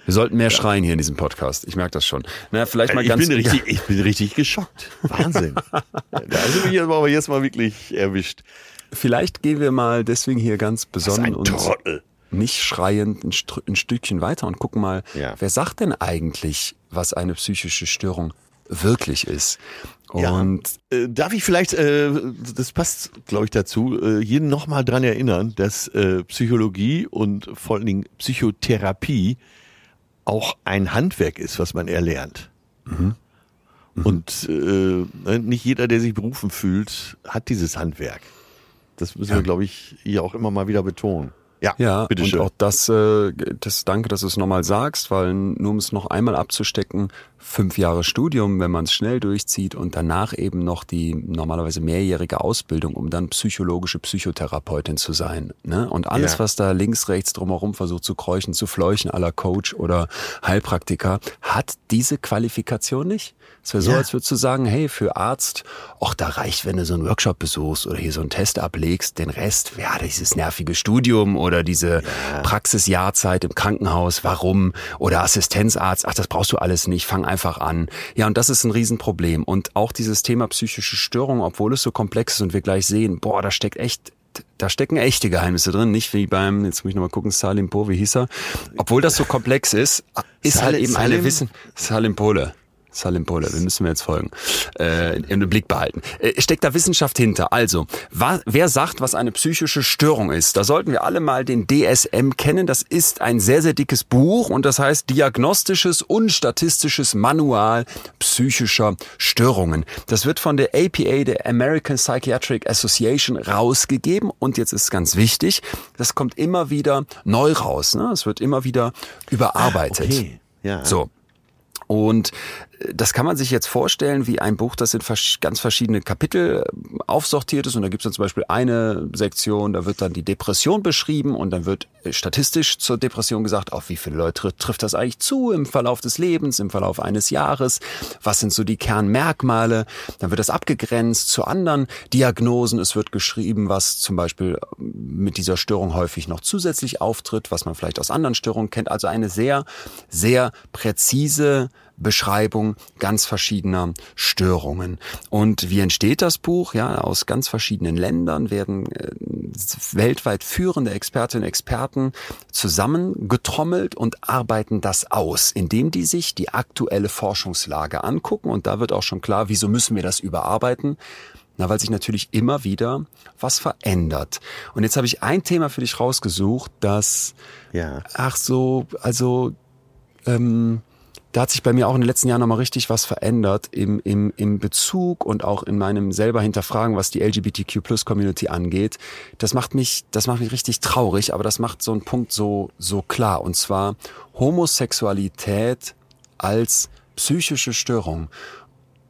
Wir sollten mehr ja. schreien hier in diesem Podcast. Ich merke das schon. Na, vielleicht mal ich ganz. Bin richtig, ich bin richtig geschockt. Wahnsinn. da mich aber jetzt mal wirklich erwischt. Vielleicht gehen wir mal deswegen hier ganz besonnen und nicht schreiend ein, ein, Stückchen weiter und gucken mal, ja. wer sagt denn eigentlich, was eine psychische Störung wirklich ist? Und ja. äh, darf ich vielleicht, äh, das passt, glaube ich, dazu, äh, jeden nochmal dran erinnern, dass äh, Psychologie und vor allen Dingen Psychotherapie auch ein Handwerk ist, was man erlernt. Mhm. Mhm. Und äh, nicht jeder, der sich berufen fühlt, hat dieses Handwerk. Das müssen ja. wir, glaube ich, hier auch immer mal wieder betonen. Ja, ja bitte schön. und auch das, äh, das danke, dass du es nochmal sagst, weil nur um es noch einmal abzustecken, fünf Jahre Studium, wenn man es schnell durchzieht und danach eben noch die normalerweise mehrjährige Ausbildung, um dann psychologische Psychotherapeutin zu sein. Ne? Und alles, ja. was da links, rechts drumherum versucht zu kräuchen, zu fleuchen, aller Coach oder Heilpraktiker, hat diese Qualifikation nicht. Es wäre so, ja. als würdest du sagen, hey, für Arzt, ach, da reicht, wenn du so einen Workshop besuchst oder hier so einen Test ablegst, den Rest, ja, dieses nervige Studium oder diese ja. Praxisjahrzeit im Krankenhaus, warum? Oder Assistenzarzt, ach, das brauchst du alles nicht, fang einfach an. Ja, und das ist ein Riesenproblem. Und auch dieses Thema psychische Störung, obwohl es so komplex ist und wir gleich sehen, boah, da steckt echt da stecken echte Geheimnisse drin, nicht wie beim, jetzt muss ich nochmal gucken, Salim Po, wie hieß er? Obwohl das so komplex ist, ist Sal halt eben Salim? eine Wissen, Salim Pole. Salim Pola, den müssen wir jetzt folgen, äh, im Blick behalten. Äh, steckt da Wissenschaft hinter? Also, wa, wer sagt, was eine psychische Störung ist? Da sollten wir alle mal den DSM kennen. Das ist ein sehr, sehr dickes Buch und das heißt Diagnostisches und Statistisches Manual psychischer Störungen. Das wird von der APA, der American Psychiatric Association, rausgegeben und jetzt ist ganz wichtig, das kommt immer wieder neu raus. Ne? Es wird immer wieder überarbeitet. Ah, okay. Ja. So. Und das kann man sich jetzt vorstellen wie ein Buch, das in ganz verschiedene Kapitel äh, aufsortiert ist. Und da gibt es dann zum Beispiel eine Sektion, da wird dann die Depression beschrieben und dann wird äh, statistisch zur Depression gesagt, auf wie viele Leute trifft das eigentlich zu im Verlauf des Lebens, im Verlauf eines Jahres, was sind so die Kernmerkmale. Dann wird das abgegrenzt zu anderen Diagnosen. Es wird geschrieben, was zum Beispiel mit dieser Störung häufig noch zusätzlich auftritt, was man vielleicht aus anderen Störungen kennt. Also eine sehr, sehr präzise Beschreibung ganz verschiedener Störungen. Und wie entsteht das Buch? Ja, aus ganz verschiedenen Ländern werden äh, weltweit führende Expertinnen und Experten zusammengetrommelt und arbeiten das aus, indem die sich die aktuelle Forschungslage angucken. Und da wird auch schon klar, wieso müssen wir das überarbeiten? Na, weil sich natürlich immer wieder was verändert. Und jetzt habe ich ein Thema für dich rausgesucht, das, ja. ach so, also, ähm, da hat sich bei mir auch in den letzten Jahren nochmal richtig was verändert im, im, im Bezug und auch in meinem selber Hinterfragen, was die LGBTQ Plus Community angeht. Das macht mich, das macht mich richtig traurig, aber das macht so einen Punkt so, so klar. Und zwar Homosexualität als psychische Störung.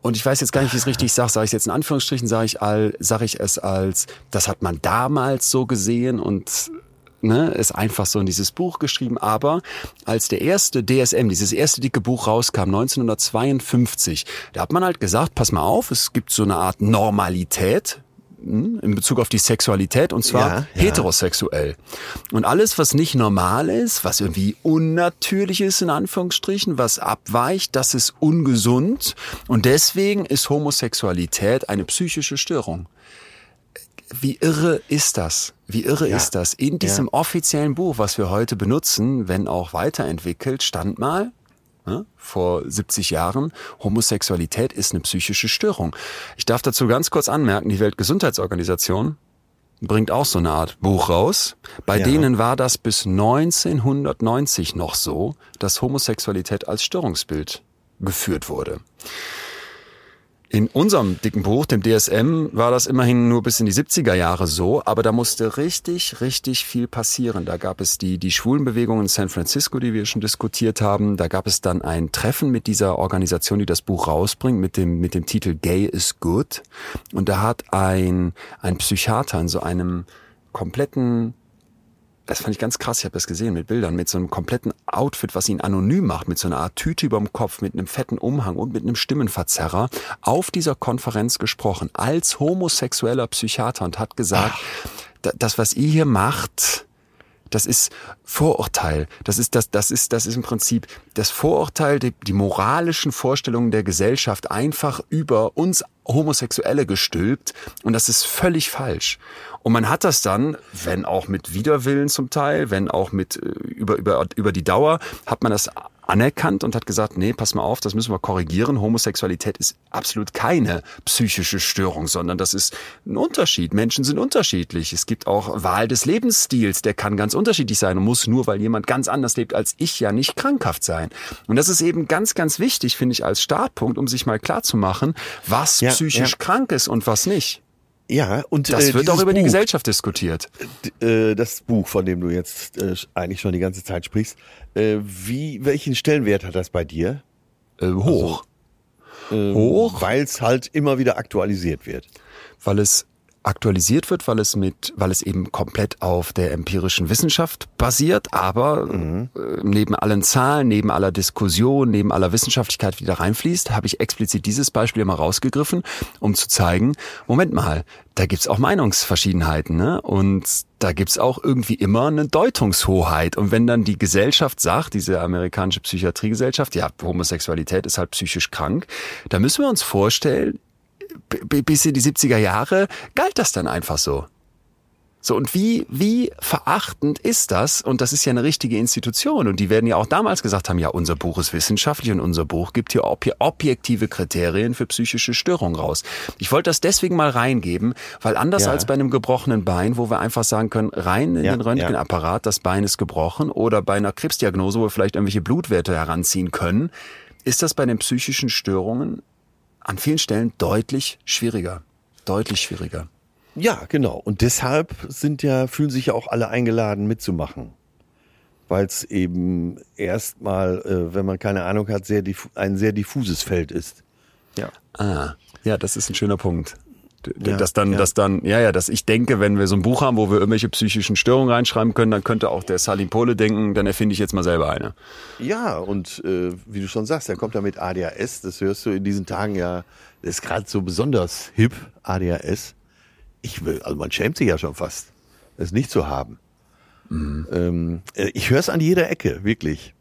Und ich weiß jetzt gar nicht, wie ich es richtig sage. Sage ich jetzt in Anführungsstrichen, sage ich, all, sage ich es als, das hat man damals so gesehen und ne, ist einfach so in dieses Buch geschrieben. Aber als der erste DSM, dieses erste dicke Buch rauskam, 1952, da hat man halt gesagt, pass mal auf, es gibt so eine Art Normalität, hm, in Bezug auf die Sexualität und zwar ja, ja. heterosexuell. Und alles, was nicht normal ist, was irgendwie unnatürlich ist, in Anführungsstrichen, was abweicht, das ist ungesund und deswegen ist Homosexualität eine psychische Störung wie irre ist das? Wie irre ja. ist das? In diesem ja. offiziellen Buch, was wir heute benutzen, wenn auch weiterentwickelt, stand mal, ne, vor 70 Jahren, Homosexualität ist eine psychische Störung. Ich darf dazu ganz kurz anmerken, die Weltgesundheitsorganisation bringt auch so eine Art Buch raus. Bei ja. denen war das bis 1990 noch so, dass Homosexualität als Störungsbild geführt wurde. In unserem dicken Buch, dem DSM, war das immerhin nur bis in die 70er Jahre so, aber da musste richtig, richtig viel passieren. Da gab es die, die Schwulenbewegung in San Francisco, die wir schon diskutiert haben. Da gab es dann ein Treffen mit dieser Organisation, die das Buch rausbringt, mit dem, mit dem Titel Gay is Good. Und da hat ein, ein Psychiater in so einem kompletten das fand ich ganz krass, ich habe das gesehen mit Bildern, mit so einem kompletten Outfit, was ihn anonym macht, mit so einer Art Tüte überm Kopf, mit einem fetten Umhang und mit einem Stimmenverzerrer, auf dieser Konferenz gesprochen, als homosexueller Psychiater und hat gesagt, Ach. das, was ihr hier macht, das ist Vorurteil. Das ist das, das ist, das ist im Prinzip das Vorurteil, die, die moralischen Vorstellungen der Gesellschaft einfach über uns Homosexuelle gestülpt. Und das ist völlig falsch. Und man hat das dann, wenn auch mit Widerwillen zum Teil, wenn auch mit äh, über, über, über die Dauer, hat man das anerkannt und hat gesagt, nee, pass mal auf, das müssen wir korrigieren. Homosexualität ist absolut keine psychische Störung, sondern das ist ein Unterschied. Menschen sind unterschiedlich. Es gibt auch Wahl des Lebensstils, der kann ganz unterschiedlich sein und muss nur, weil jemand ganz anders lebt als ich, ja nicht krankhaft sein. Und das ist eben ganz, ganz wichtig, finde ich, als Startpunkt, um sich mal klar zu machen, was ja, psychisch ja. krank ist und was nicht. Ja, und das äh, wird auch über Buch, die Gesellschaft diskutiert. Äh, das Buch, von dem du jetzt äh, eigentlich schon die ganze Zeit sprichst, äh, wie welchen Stellenwert hat das bei dir? Äh, hoch. Also, ähm, hoch, weil es halt immer wieder aktualisiert wird. Weil es aktualisiert wird, weil es mit, weil es eben komplett auf der empirischen Wissenschaft basiert, aber mhm. äh, neben allen Zahlen, neben aller Diskussion, neben aller Wissenschaftlichkeit, die da reinfließt, habe ich explizit dieses Beispiel immer rausgegriffen, um zu zeigen, Moment mal, da gibt's auch Meinungsverschiedenheiten, ne? Und da gibt's auch irgendwie immer eine Deutungshoheit. Und wenn dann die Gesellschaft sagt, diese amerikanische Psychiatriegesellschaft, ja, Homosexualität ist halt psychisch krank, da müssen wir uns vorstellen, bis in die 70er Jahre galt das dann einfach so. So, und wie, wie verachtend ist das? Und das ist ja eine richtige Institution. Und die werden ja auch damals gesagt haben, ja, unser Buch ist wissenschaftlich und unser Buch gibt hier objektive Kriterien für psychische Störungen raus. Ich wollte das deswegen mal reingeben, weil anders ja. als bei einem gebrochenen Bein, wo wir einfach sagen können, rein in ja, den Röntgenapparat, das Bein ist gebrochen, oder bei einer Krebsdiagnose, wo wir vielleicht irgendwelche Blutwerte heranziehen können, ist das bei den psychischen Störungen an vielen Stellen deutlich schwieriger. Deutlich schwieriger. Ja, genau. Und deshalb sind ja, fühlen sich ja auch alle eingeladen mitzumachen. weil es eben erstmal, äh, wenn man keine Ahnung hat, sehr ein sehr diffuses Feld ist. Ja. Ah, ja, das ist ein schöner Punkt. Ja, dass dann, ja. dass dann, ja, ja, dass ich denke, wenn wir so ein Buch haben, wo wir irgendwelche psychischen Störungen reinschreiben können, dann könnte auch der Salim Pole denken, dann erfinde ich jetzt mal selber eine. Ja, und äh, wie du schon sagst, er kommt da mit ADHS, das hörst du in diesen Tagen ja, das ist gerade so besonders hip, ADHS. Ich will, also man schämt sich ja schon fast, es nicht zu haben. Ähm, äh, ich höre es an jeder Ecke, wirklich.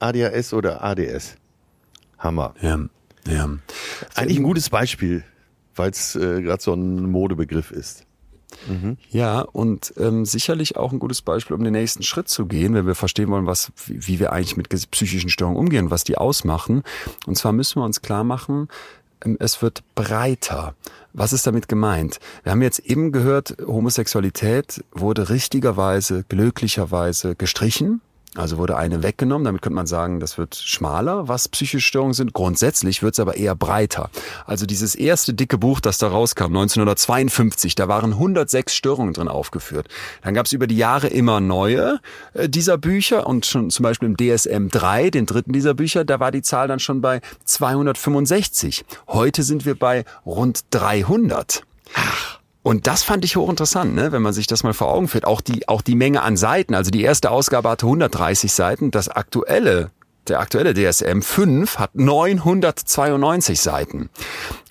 ADHS oder ADS. Hammer. Ja, ja. Eigentlich ein gutes Beispiel, weil es äh, gerade so ein Modebegriff ist. Ja, und ähm, sicherlich auch ein gutes Beispiel, um den nächsten Schritt zu gehen, wenn wir verstehen wollen, was, wie, wir eigentlich mit psychischen Störungen umgehen, was die ausmachen. Und zwar müssen wir uns klar machen, ähm, es wird breiter. Was ist damit gemeint? Wir haben jetzt eben gehört, Homosexualität wurde richtigerweise, glücklicherweise gestrichen. Also wurde eine weggenommen, damit könnte man sagen, das wird schmaler, was psychische Störungen sind. Grundsätzlich wird es aber eher breiter. Also dieses erste dicke Buch, das da rauskam, 1952, da waren 106 Störungen drin aufgeführt. Dann gab es über die Jahre immer neue äh, dieser Bücher und schon zum Beispiel im DSM 3, den dritten dieser Bücher, da war die Zahl dann schon bei 265. Heute sind wir bei rund 300. Und das fand ich hochinteressant, ne? wenn man sich das mal vor Augen führt. Auch die, auch die Menge an Seiten. Also die erste Ausgabe hatte 130 Seiten. Das aktuelle, der aktuelle DSM 5 hat 992 Seiten.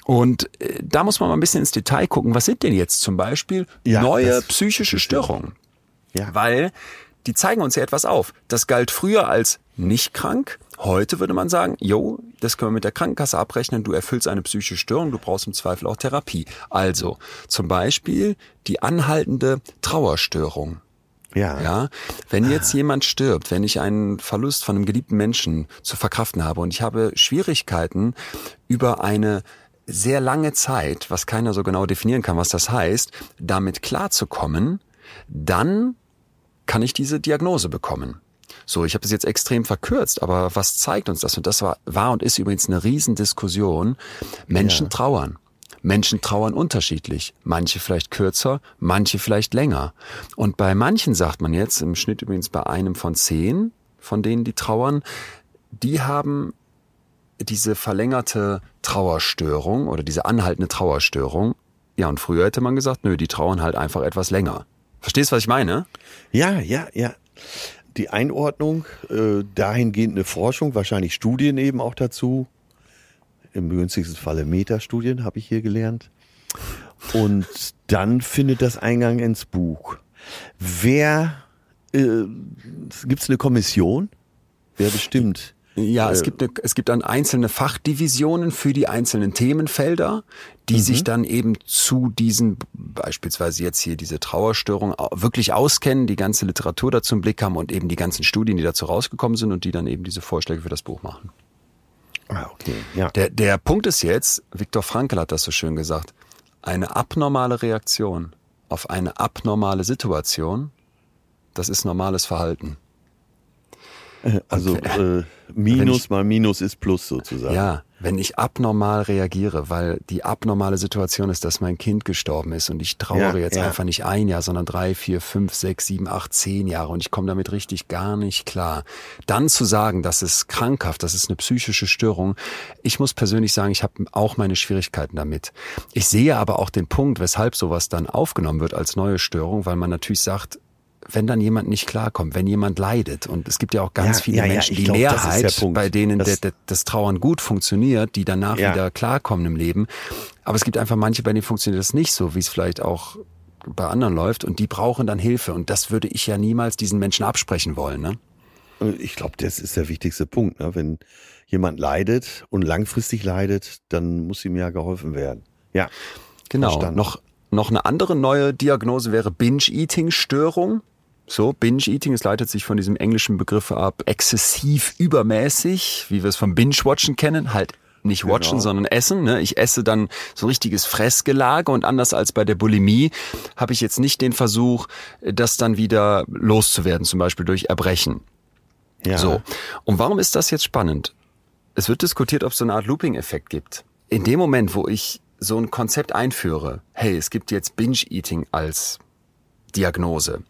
Und äh, da muss man mal ein bisschen ins Detail gucken. Was sind denn jetzt zum Beispiel Ja, neue psychische Störungen? Ja. Weil die zeigen uns ja etwas auf. Das galt früher als nicht krank. Heute würde man sagen, jo, das können wir mit der Krankenkasse abrechnen. Du erfüllst eine psychische Störung, du brauchst im Zweifel auch Therapie. Also zum Beispiel die anhaltende Trauerstörung. Ja. Ja, wenn jetzt jemand stirbt, wenn ich einen Verlust von einem geliebten Menschen zu verkraften habe und ich habe Schwierigkeiten über eine sehr lange Zeit, was keiner so genau definieren kann, was das heißt, damit klarzukommen, dann kann ich diese Diagnose bekommen. So, ich habe das jetzt extrem verkürzt, aber was zeigt uns das? Und das war, war und ist übrigens eine Riesendiskussion. Menschen Ja. trauern. Menschen trauern unterschiedlich. Manche vielleicht kürzer, manche vielleicht länger. Und bei manchen sagt man jetzt, im Schnitt übrigens bei einem von zehn, von denen die trauern, die haben diese verlängerte Trauerstörung oder diese anhaltende Trauerstörung. Ja, und früher hätte man gesagt, nö, die trauern halt einfach etwas länger. Verstehst, was ich meine? Ja, ja, ja. Die Einordnung, äh, dahingehend eine Forschung, wahrscheinlich Studien eben auch dazu. Im günstigsten Falle Metastudien, habe ich hier gelernt. Und dann findet das Eingang ins Buch. Wer, äh, gibt es eine Kommission? Wer bestimmt? Ja, es Äh, gibt, eine, es gibt dann einzelne Fachdivisionen für die einzelnen Themenfelder, die sich dann eben zu diesen, beispielsweise jetzt hier diese Trauerstörung, au- wirklich auskennen, die ganze Literatur dazu im Blick haben und eben die ganzen Studien, die dazu rausgekommen sind und die dann eben diese Vorschläge für das Buch machen. Ah, okay. Ja. Der, der Punkt ist jetzt, Viktor Frankl hat das so schön gesagt, eine abnormale Reaktion auf eine abnormale Situation, das ist normales Verhalten. Also äh, wenn Minus ich- mal Minus ist Plus sozusagen. Ja, wenn ich abnormal reagiere, weil die abnormale Situation ist, dass mein Kind gestorben ist und ich trauere Ja, jetzt ja. einfach nicht ein Jahr, sondern drei, vier, fünf, sechs, sieben, acht, zehn Jahre und ich komme damit richtig gar nicht klar. Dann zu sagen, das ist krankhaft, das ist eine psychische Störung, ich muss persönlich sagen, ich habe auch meine Schwierigkeiten damit. Ich sehe aber auch den Punkt, weshalb sowas dann aufgenommen wird als neue Störung, weil man natürlich sagt, wenn dann jemand nicht klarkommt, wenn jemand leidet und es gibt ja auch ganz Ja, viele ja, Menschen, die glaub, Mehrheit, bei denen Das- der, der, das Trauern gut funktioniert, die danach wieder klarkommen im Leben. Aber es gibt einfach manche, bei denen funktioniert das nicht so, wie es vielleicht auch bei anderen läuft und die brauchen dann Hilfe und das würde ich ja niemals diesen Menschen absprechen wollen. Ne? Ich glaube, das ist der wichtigste Punkt. Ne? Wenn jemand leidet und langfristig leidet, dann muss ihm ja geholfen werden. Ja. Genau. Verstanden. Noch, noch eine andere neue Diagnose wäre Binge-Eating-Störung. So, Binge-Eating, es leitet sich von diesem englischen Begriff ab, exzessiv übermäßig, wie wir es vom Binge-Watchen kennen, halt nicht watchen, Genau. sondern essen. Ne? Ich esse dann so richtiges Fressgelage und anders als bei der Bulimie habe ich jetzt nicht den Versuch, das dann wieder loszuwerden, zum Beispiel durch Erbrechen. ja. So. Und warum ist das jetzt spannend? Es wird diskutiert, ob es so eine Art Looping-Effekt gibt. In dem Moment, wo ich so ein Konzept einführe, hey, es gibt jetzt Binge-Eating als Diagnose,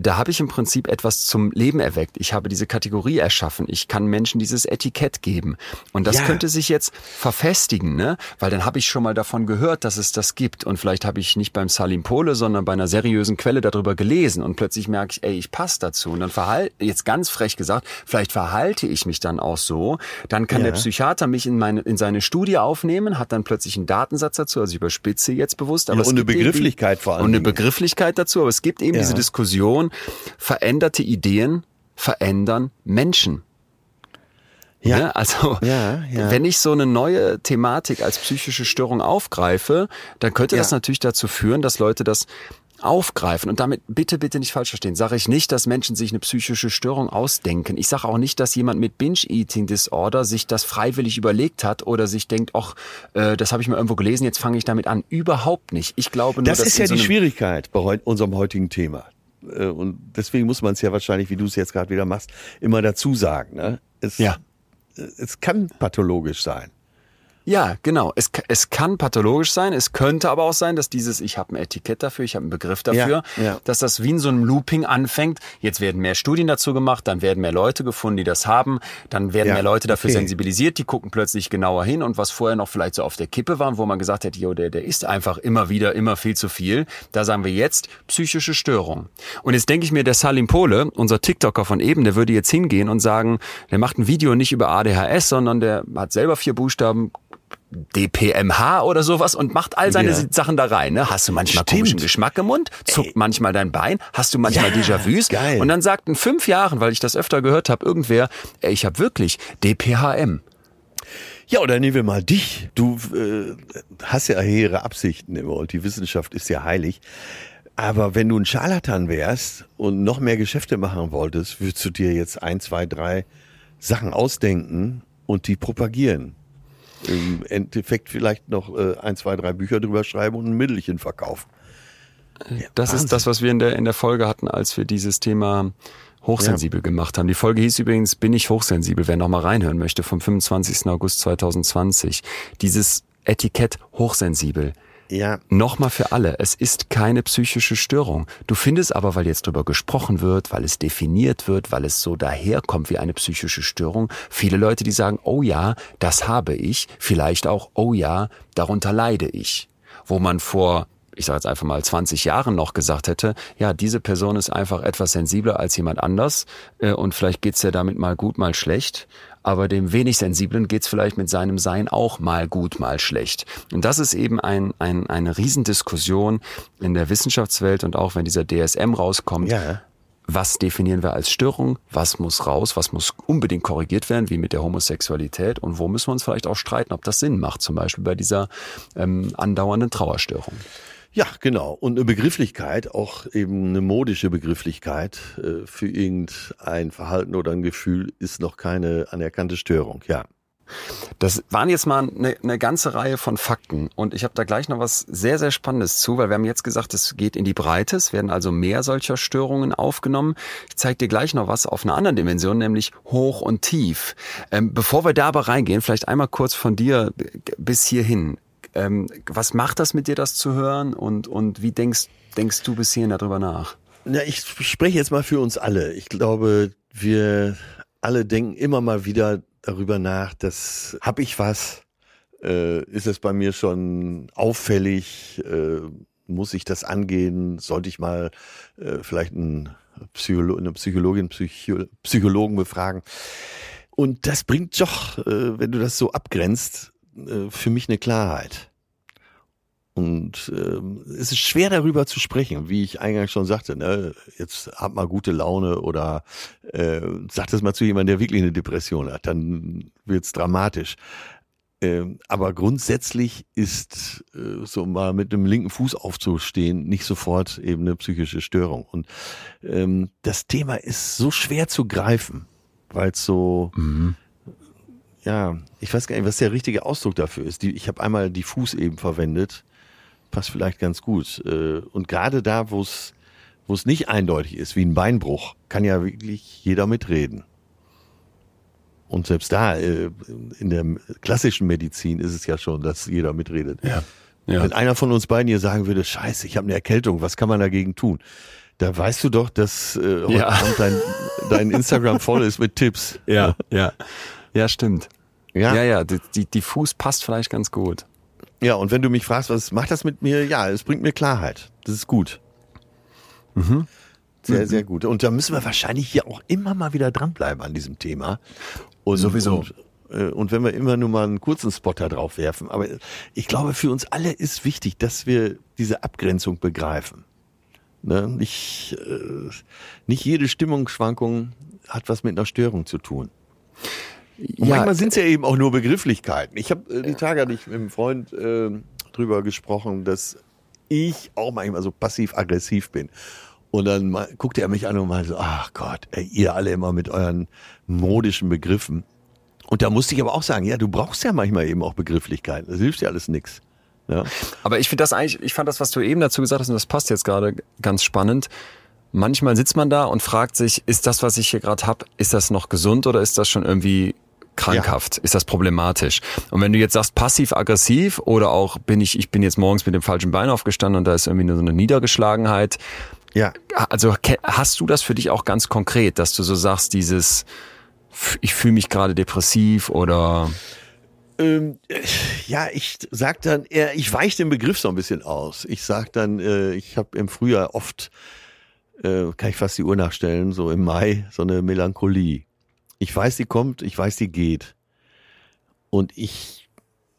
da habe ich im Prinzip etwas zum Leben erweckt. Ich habe diese Kategorie erschaffen. Ich kann Menschen dieses Etikett geben. Und das Ja. könnte sich jetzt verfestigen, ne? Weil dann habe ich schon mal davon gehört, dass es das gibt. Und vielleicht habe ich nicht beim Salim Pole, sondern bei einer seriösen Quelle darüber gelesen. Und plötzlich merke ich, ey, ich passe dazu. Und dann verhalte, jetzt ganz frech gesagt, vielleicht verhalte ich mich dann auch so. Dann kann Ja. der Psychiater mich in meine, in seine Studie aufnehmen, hat dann plötzlich einen Datensatz dazu. Also ich überspitze jetzt bewusst. Aber Ja, und eine eben die- Begrifflichkeit vor allen Und eine. Begrifflichkeit dazu. Aber es gibt eben diese Diskussion, veränderte Ideen verändern Menschen. Ja. Ne? Also Ja, ja. wenn ich so eine neue Thematik als psychische Störung aufgreife, dann könnte das Ja. natürlich dazu führen, dass Leute das aufgreifen. Und damit bitte, bitte nicht falsch verstehen. Sage ich nicht, dass Menschen sich eine psychische Störung ausdenken. Ich sage auch nicht, dass jemand mit Binge-Eating-Disorder sich das freiwillig überlegt hat oder sich denkt, ach, äh, das habe ich mal irgendwo gelesen, jetzt fange ich damit an. Überhaupt nicht. Ich glaube nur, Das ist ja so die Schwierigkeit bei unserem heutigen Thema. Äh, Und deswegen muss man es ja wahrscheinlich, wie du es jetzt gerade wieder machst, immer dazu sagen. Ne? Es, Ja. es kann pathologisch sein. Ja, genau. Es, es kann pathologisch sein. Es könnte aber auch sein, dass dieses, ich habe ein Etikett dafür, ich habe einen Begriff dafür, Ja, ja. dass das wie in so einem Looping anfängt. Jetzt werden mehr Studien dazu gemacht, dann werden mehr Leute gefunden, die das haben, dann werden Ja, mehr Leute dafür okay. sensibilisiert, die gucken plötzlich genauer hin und was vorher noch vielleicht so auf der Kippe war, wo man gesagt hätte, jo, der, der isst einfach immer wieder, immer viel zu viel. Da sagen wir jetzt psychische Störung. Und jetzt denke ich mir, der Salim Pole, unser TikToker von eben, der würde jetzt hingehen und sagen, der macht ein Video nicht über ADHS, sondern der hat selber vier Buchstaben, DPMH oder sowas und macht all seine Ja. Sachen da rein. Ne? Hast du manchmal Stimmt. komischen Geschmack im Mund? Zuckt manchmal dein Bein? Hast du manchmal Ja, Déjà-vus? geil. Und dann sagt in fünf Jahren, weil ich das öfter gehört habe, irgendwer, ey, ich habe wirklich DPHM. Ja, oder nehmen wir mal dich. Du äh, hast ja hehre Absichten immer und die Wissenschaft ist ja heilig. Aber wenn du ein Scharlatan wärst und noch mehr Geschäfte machen wolltest, würdest du dir jetzt ein, zwei, drei Sachen ausdenken und die propagieren. Im Endeffekt vielleicht noch äh, ein, zwei, drei Bücher drüber schreiben und ein Mittelchen verkaufen. Das Wahnsinn. ist das, was wir in der, in der Folge hatten, als wir dieses Thema hochsensibel gemacht haben. Die Folge hieß übrigens, bin ich hochsensibel, wer noch mal reinhören möchte, vom 25. August 2020. Dieses Etikett hochsensibel. Ja, Nochmal für alle, es ist keine psychische Störung. Du findest aber, weil jetzt drüber gesprochen wird, weil es definiert wird, weil es so daherkommt wie eine psychische Störung, viele Leute, die sagen, oh ja, das habe ich, vielleicht auch, oh ja, darunter leide ich. Wo man vor ich sage jetzt einfach mal 20 Jahren noch gesagt hätte, ja, diese Person ist einfach etwas sensibler als jemand anders äh, und vielleicht geht's ja damit mal gut, mal schlecht, aber dem wenig Sensiblen geht's vielleicht mit seinem Sein auch mal gut, mal schlecht. Und das ist eben ein, ein, eine Riesendiskussion in der Wissenschaftswelt und auch wenn dieser DSM rauskommt, Ja. was definieren wir als Störung, was muss raus, was muss unbedingt korrigiert werden, wie mit der Homosexualität und wo müssen wir uns vielleicht auch streiten, ob das Sinn macht, zum Beispiel bei dieser ähm, andauernden Trauerstörung. Ja, genau. Und eine Begrifflichkeit, auch eben eine modische Begrifflichkeit äh, für irgendein Verhalten oder ein Gefühl ist noch keine anerkannte Störung. Ja. Das waren jetzt mal eine, eine ganze Reihe von Fakten und ich habe da gleich noch was sehr, sehr Spannendes zu, weil wir haben jetzt gesagt, es geht in die Breite, es werden also mehr solcher Störungen aufgenommen. Ich zeige dir gleich noch was auf einer anderen Dimension, nämlich hoch und tief. Ähm, bevor wir da aber reingehen, vielleicht einmal kurz von dir bis hierhin. Ähm, was macht das mit dir, das zu hören und, und wie denkst, denkst du bis hierhin darüber nach? Ja, ich spreche jetzt mal für uns alle. Ich glaube, wir alle denken immer mal wieder darüber nach, dass hab ich was? Äh, ist es bei mir schon auffällig? Äh, muss ich das angehen? Sollte ich mal äh, vielleicht einen Psycholo eine Psychologin, Psycho Psychologen befragen? Und das bringt doch, äh, wenn du das so abgrenzt, äh, für mich eine Klarheit. Und ähm, es ist schwer darüber zu sprechen, wie ich eingangs schon sagte. Ne? Jetzt hab mal gute Laune oder äh, sag das mal zu jemandem, der wirklich eine Depression hat, dann wird's dramatisch. Ähm, aber grundsätzlich ist äh, so mal mit dem linken Fuß aufzustehen nicht sofort eben eine psychische Störung. Und ähm, das Thema ist so schwer zu greifen, weil es so ja, ich weiß gar nicht, was der richtige Ausdruck dafür ist. Die, ich habe einmal diffus eben verwendet, passt vielleicht ganz gut. Äh, Und gerade da, wo es wo es nicht eindeutig ist, wie ein Beinbruch, kann ja wirklich jeder mitreden. Und selbst da, äh, in der klassischen Medizin ist es ja schon, dass jeder mitredet. Ja. Ja. Wenn einer von uns beiden hier sagen würde, scheiße, ich habe eine Erkältung, was kann man dagegen tun? Da weißt du doch, dass äh, heute Ja. Dein, dein Instagram voll ist mit Tipps. Ja, ja. Ja, stimmt. Ja. Ja, ja, die, die, Fuß passt vielleicht ganz gut. Ja, und wenn du mich fragst, was macht das mit mir? Ja, es bringt mir Klarheit. Das ist gut. Sehr, sehr gut. Und da müssen wir wahrscheinlich hier auch immer mal wieder dranbleiben an diesem Thema. Und, Sowieso. Und, äh, und wenn wir immer nur mal einen kurzen Spot da drauf werfen. Aber ich glaube, für uns alle ist wichtig, dass wir diese Abgrenzung begreifen. Ne? Nicht, äh, nicht jede Stimmungsschwankung hat was mit einer Störung zu tun. Und manchmal sind es ja eben auch nur Begrifflichkeiten. Ich habe äh, die Tage ich mit einem Freund äh, drüber gesprochen, dass ich auch manchmal so passiv-aggressiv bin. Und dann mal, guckte er mich an und meinte so, ach Gott, ey, ihr alle immer mit euren modischen Begriffen. Und da musste ich aber auch sagen, ja, du brauchst ja manchmal eben auch Begrifflichkeiten. Das hilft ja alles nix. Ja. Aber ich finde das eigentlich, ich fand das, was du eben dazu gesagt hast, und das passt jetzt gerade ganz spannend. Manchmal sitzt man da und fragt sich, ist das, was ich hier gerade hab, ist das noch gesund oder ist das schon irgendwie krankhaft? Ist das problematisch? Und wenn du jetzt sagst passiv-aggressiv oder auch bin ich, ich bin jetzt morgens mit dem falschen Bein aufgestanden und da ist irgendwie nur so eine Niedergeschlagenheit. Ja. Also hast du das für dich auch ganz konkret, dass du so sagst, dieses, ich fühle mich gerade depressiv oder Ähm, ja, ich sag dann eher, ich weiche den Begriff so ein bisschen aus. Ich sag dann, äh, ich habe im Frühjahr oft, äh, kann ich fast die Uhr nachstellen, so im Mai, so eine Melancholie. Ich weiß, die kommt, ich weiß, die geht. Und ich,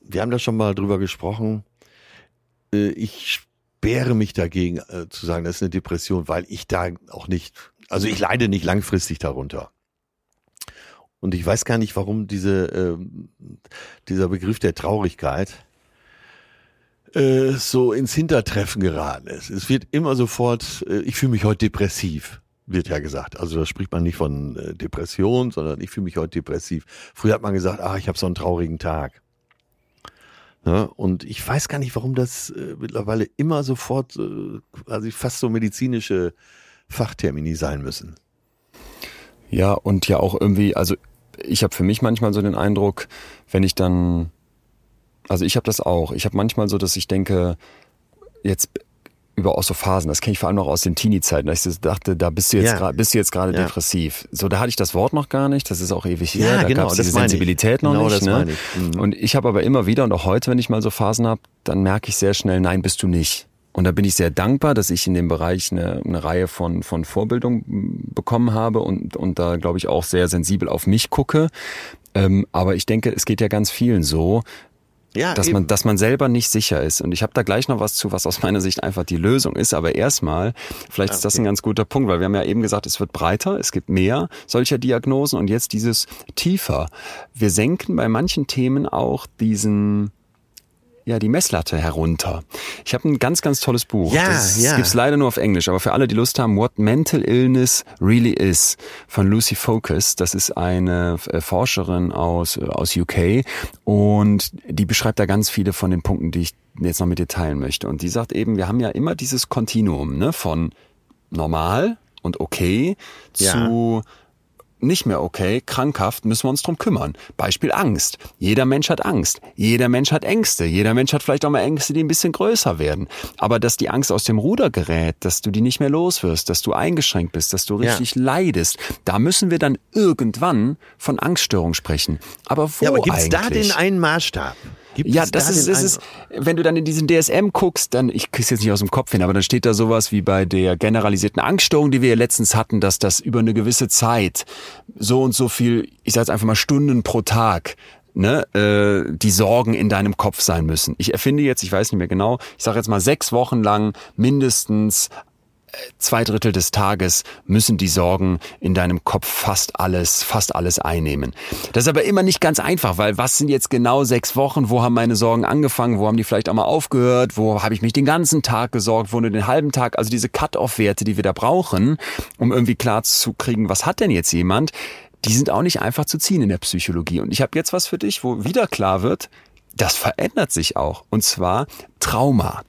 wir haben da schon mal drüber gesprochen, äh, ich sperre mich dagegen äh, zu sagen, das ist eine Depression, weil ich da auch nicht, also ich leide nicht langfristig darunter. Und ich weiß gar nicht, warum diese, ähm, dieser Begriff der Traurigkeit äh, so ins Hintertreffen geraten ist. Es wird immer sofort, ich fühle mich heute depressiv, wird ja gesagt. Also da spricht man nicht von äh, Depression, sondern ich fühle mich heute depressiv. Früher hat man gesagt, ah, ich habe so einen traurigen Tag. Ja, und ich weiß gar nicht, warum das äh, mittlerweile immer sofort äh, quasi fast so medizinische Fachtermini sein müssen. Ja, und ja auch irgendwie, also ich habe für mich manchmal so den Eindruck, wenn ich dann, also ich habe das auch, ich habe manchmal so, dass ich denke, jetzt über auch so Phasen, das kenne ich vor allem noch aus den Teenie-Zeiten, dass ich dachte, da bist du jetzt Ja. gerade, bist du jetzt gerade Ja. depressiv. So, da hatte ich das Wort noch gar nicht, das ist auch ewig Ja, her, da genau, gab es diese. Sensibilität noch Genau nicht. das ne? ich. Mhm. Und ich habe aber immer wieder und auch heute, wenn ich mal so Phasen habe, dann merke ich sehr schnell, nein, bist du nicht. Und da bin ich sehr dankbar, dass ich in dem Bereich eine, eine Reihe von, von Vorbildung m, bekommen habe und, und da, glaube ich, auch sehr sensibel auf mich gucke. Ähm, aber ich denke, es geht ja ganz vielen so, Ja, dass eben. man, dass man selber nicht sicher ist. Und ich habe da gleich noch was zu, was aus meiner Sicht einfach die Lösung ist. Aber erstmal, vielleicht ist das ein ganz guter Punkt, weil wir haben ja eben gesagt, es wird breiter, es gibt mehr solcher Diagnosen und jetzt dieses tiefer. Wir senken bei manchen Themen auch diesen ja, die Messlatte herunter. Ich habe ein ganz, ganz tolles Buch. Ja, das ja. gibt's leider nur auf Englisch, aber für alle, die Lust haben, What Mental Illness Really Is von Lucy Focus. Das ist eine äh, Forscherin aus, äh, aus UK und die beschreibt da ganz viele von den Punkten, die ich jetzt noch mit dir teilen möchte. Und die sagt eben, wir haben ja immer dieses Kontinuum ne, von normal und okay Ja. zu nicht mehr okay, krankhaft, müssen wir uns drum kümmern. Beispiel Angst. Jeder Mensch hat Angst. Jeder Mensch hat Ängste. Jeder Mensch hat vielleicht auch mal Ängste, die ein bisschen größer werden. Aber dass die Angst aus dem Ruder gerät, dass du die nicht mehr los wirst, dass du eingeschränkt bist, dass du Ja. richtig leidest, da müssen wir dann irgendwann von Angststörung sprechen. Aber wo ja, aber gibt's da eigentlich? den einen Maßstab? Gibt Ja, das da ist, das ist, wenn du dann in diesen DSM guckst, dann, ich krieg's jetzt nicht aus dem Kopf hin, aber dann steht da sowas wie bei der generalisierten Angststörung, die wir ja letztens hatten, dass das über eine gewisse Zeit so und so viel, ich sag jetzt einfach mal Stunden pro Tag, ne, äh, die Sorgen in deinem Kopf sein müssen. Ich erfinde jetzt, ich weiß nicht mehr genau, ich sage jetzt mal sechs Wochen lang mindestens zwei Drittel des Tages müssen die Sorgen in deinem Kopf fast alles, fast alles einnehmen. Das ist aber immer nicht ganz einfach, weil was sind jetzt genau sechs Wochen? Wo haben meine Sorgen angefangen? Wo haben die vielleicht auch mal aufgehört? Wo habe ich mich den ganzen Tag gesorgt? Wo nur den halben Tag? Also diese Cut-off-Werte, die wir da brauchen, um irgendwie klar zu kriegen, was hat denn jetzt jemand? Die sind auch nicht einfach zu ziehen in der Psychologie. Und ich habe jetzt was für dich, wo wieder klar wird, das verändert sich auch. Und zwar Trauma.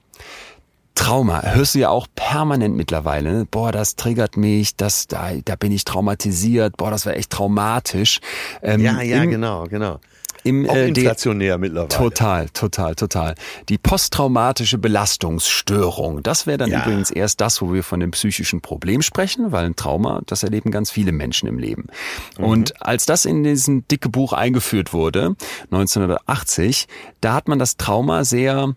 Trauma, hörst du ja auch permanent mittlerweile. Ne? Boah, das triggert mich, das, da, da bin ich traumatisiert, boah, das war echt traumatisch. Ähm, Ja, ja, im, genau, genau. Im, Auch äh, inflationär mittlerweile. Total, total, total. Die posttraumatische Belastungsstörung, das wäre dann Ja. übrigens erst das, wo wir von dem psychischen Problem sprechen, weil ein Trauma, das erleben ganz viele Menschen im Leben. Und als das in diesem dicke Buch eingeführt wurde, 1980, da hat man das Trauma sehr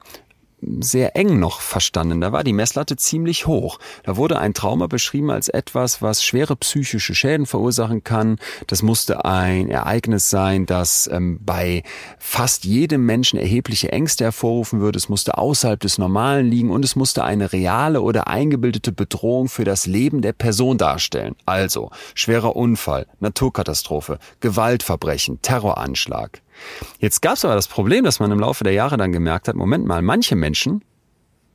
sehr eng noch verstanden. Da war die Messlatte ziemlich hoch. Da wurde ein Trauma beschrieben als etwas, was schwere psychische Schäden verursachen kann. Das musste ein Ereignis sein, das ähm, bei fast jedem Menschen erhebliche Ängste hervorrufen würde. Es musste außerhalb des Normalen liegen und es musste eine reale oder eingebildete Bedrohung für das Leben der Person darstellen. Also schwerer Unfall, Naturkatastrophe, Gewaltverbrechen, Terroranschlag. Jetzt gab es aber das Problem, dass man im Laufe der Jahre dann gemerkt hat, Moment mal, manche Menschen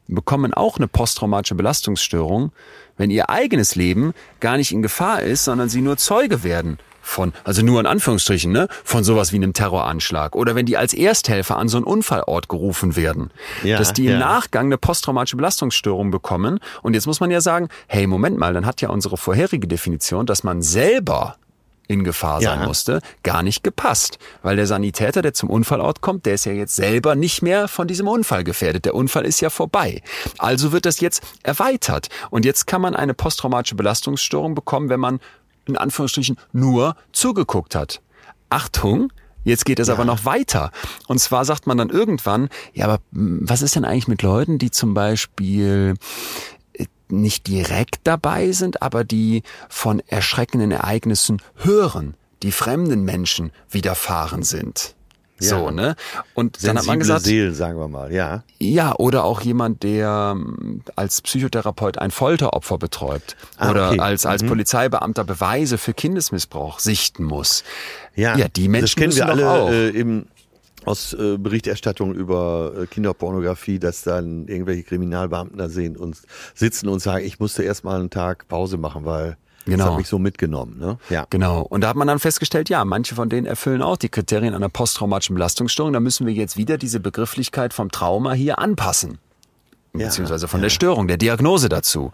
bekommen auch eine posttraumatische Belastungsstörung, wenn ihr eigenes Leben gar nicht in Gefahr ist, sondern sie nur Zeuge werden von, also nur in Anführungsstrichen, ne, von sowas wie einem Terroranschlag oder wenn die als Ersthelfer an so einen Unfallort gerufen werden, Ja, dass die im ja. Nachgang eine posttraumatische Belastungsstörung bekommen. Und jetzt muss man ja sagen, hey, Moment mal, dann hat ja unsere vorherige Definition, dass man selber in Gefahr sein Ja. musste, gar nicht gepasst. Weil der Sanitäter, der zum Unfallort kommt, der ist ja jetzt selber nicht mehr von diesem Unfall gefährdet. Der Unfall ist ja vorbei. Also wird das jetzt erweitert. Und jetzt kann man eine posttraumatische Belastungsstörung bekommen, wenn man in Anführungsstrichen nur zugeguckt hat. Achtung! Jetzt geht es aber noch weiter. Und zwar sagt man dann irgendwann, ja, aber hm, was ist denn eigentlich mit Leuten, die zum Beispiel nicht direkt dabei sind, aber die von erschreckenden Ereignissen hören, die fremden Menschen widerfahren sind. So, Ja. ne? Und dann hat man Sensible gesagt, Seelen, sagen wir mal, ja. ja, oder auch jemand, der ähm, als Psychotherapeut ein Folteropfer betreut Ah, oder okay. als, als Polizeibeamter Beweise für Kindesmissbrauch sichten muss. Ja, Ja, die Menschen das kennen wir alle auch. Äh, eben aus äh, Berichterstattung über äh, Kinderpornografie, dass dann irgendwelche Kriminalbeamten da sehen und sitzen und sagen, ich musste erst mal einen Tag Pause machen, weil Genau. das habe ich so mitgenommen. Ne? Ja. Genau. Und da hat man dann festgestellt, ja, manche von denen erfüllen auch die Kriterien einer posttraumatischen Belastungsstörung. Da müssen wir jetzt wieder diese Begrifflichkeit vom Trauma hier anpassen. Ja, Beziehungsweise von der Störung, der Diagnose dazu.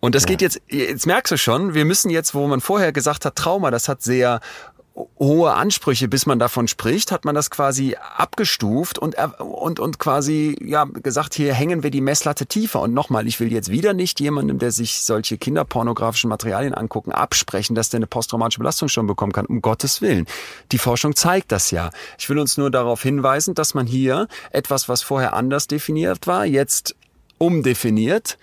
Und das geht jetzt, jetzt merkst du schon, wir müssen jetzt, wo man vorher gesagt hat, Trauma, das hat sehr hohe Ansprüche, bis man davon spricht, hat man das quasi abgestuft und, und, und quasi ja, gesagt, hier hängen wir die Messlatte tiefer. Und nochmal, ich will jetzt wieder nicht jemandem, der sich solche kinderpornografischen Materialien angucken, absprechen, dass der eine posttraumatische Belastungsstörung bekommen kann. Um Gottes Willen. Die Forschung zeigt das ja. Ich will uns nur darauf hinweisen, dass man hier etwas, was vorher anders definiert war, jetzt umdefiniert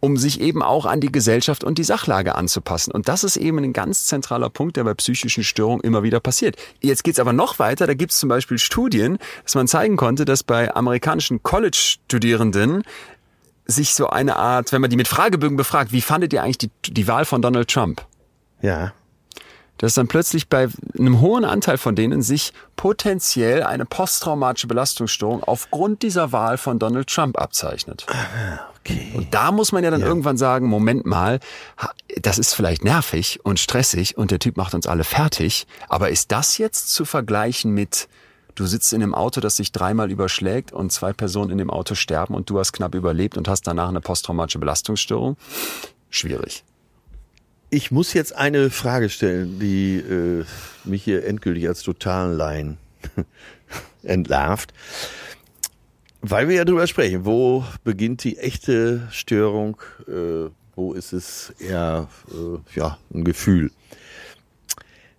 um sich eben auch an die Gesellschaft und die Sachlage anzupassen. Und das ist eben ein ganz zentraler Punkt, der bei psychischen Störungen immer wieder passiert. Jetzt geht's aber noch weiter. Da gibt's zum Beispiel Studien, dass man zeigen konnte, dass bei amerikanischen College-Studierenden sich so eine Art, wenn man die mit Fragebögen befragt, wie fandet ihr eigentlich die, die Wahl von Donald Trump? ja. dass dann plötzlich bei einem hohen Anteil von denen sich potenziell eine posttraumatische Belastungsstörung aufgrund dieser Wahl von Donald Trump abzeichnet. Okay. Und da muss man ja dann Ja. irgendwann sagen, Moment mal, das ist vielleicht nervig und stressig und der Typ macht uns alle fertig, aber ist das jetzt zu vergleichen mit Du sitzt in einem Auto, das sich dreimal überschlägt und zwei Personen in dem Auto sterben und du hast knapp überlebt und hast danach eine posttraumatische Belastungsstörung? Schwierig. Ich muss jetzt eine Frage stellen, die äh, mich hier endgültig als totalen Laien entlarvt. Weil wir ja drüber sprechen, wo beginnt die echte Störung, äh, wo ist es eher äh, ja, ein Gefühl.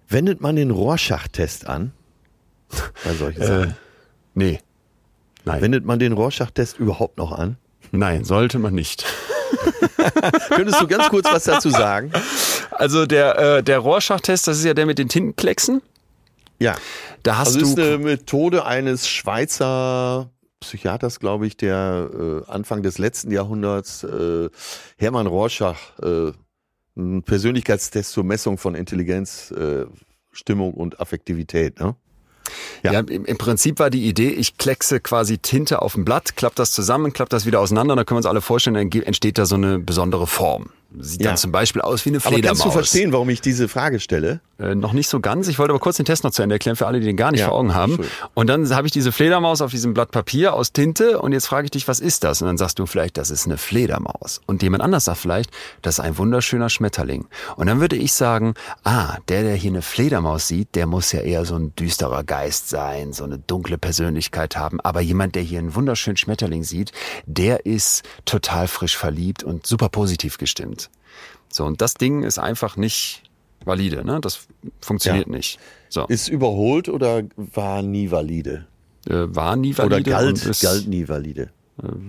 Wendet man den Rorschach-Test an bei solchen Sachen? Nee. Nein. Wendet man den Rorschach-Test überhaupt noch an? Nein, sollte man nicht. Könntest du ganz kurz was dazu sagen? Also der, äh, der Rorschach-Test, das ist ja der mit den Tintenklecksen. Ja. Da hast Also du ist eine Methode eines Schweizer Psychiaters, glaube ich, der äh, Anfang des letzten Jahrhunderts äh, Hermann Rorschach äh, einen Persönlichkeitstest zur Messung von Intelligenz, äh, Stimmung und Affektivität. Ne? Ja, Ja. im, Prinzip war die Idee, ich kleckse quasi Tinte auf ein Blatt, klapp das zusammen, klapp das wieder auseinander, dann können wir uns alle vorstellen, dann entsteht da so eine besondere Form. Sieht Ja. dann zum Beispiel aus wie eine Aber Fledermaus. kannst du verstehen, warum ich diese Frage stelle? Äh, noch nicht so ganz. Ich wollte aber kurz den Test noch zu Ende erklären für alle, die den gar nicht Ja, vor Augen haben. Entschuldigung. Und dann habe ich diese Fledermaus auf diesem Blatt Papier aus Tinte und jetzt frage ich dich, was ist das? Und dann sagst du vielleicht, das ist eine Fledermaus. Und jemand anders sagt vielleicht, das ist ein wunderschöner Schmetterling. Und dann würde ich sagen, ah, der, der hier eine Fledermaus sieht, der muss ja eher so ein düsterer Geist sein, so eine dunkle Persönlichkeit haben. Aber jemand, der hier einen wunderschönen Schmetterling sieht, der ist total frisch verliebt und super positiv gestimmt. So, und das Ding ist einfach nicht valide, ne? Das funktioniert Ja. nicht. So, Ist überholt oder war nie valide? äh, war nie valide Oder galt, ist, galt nie valide?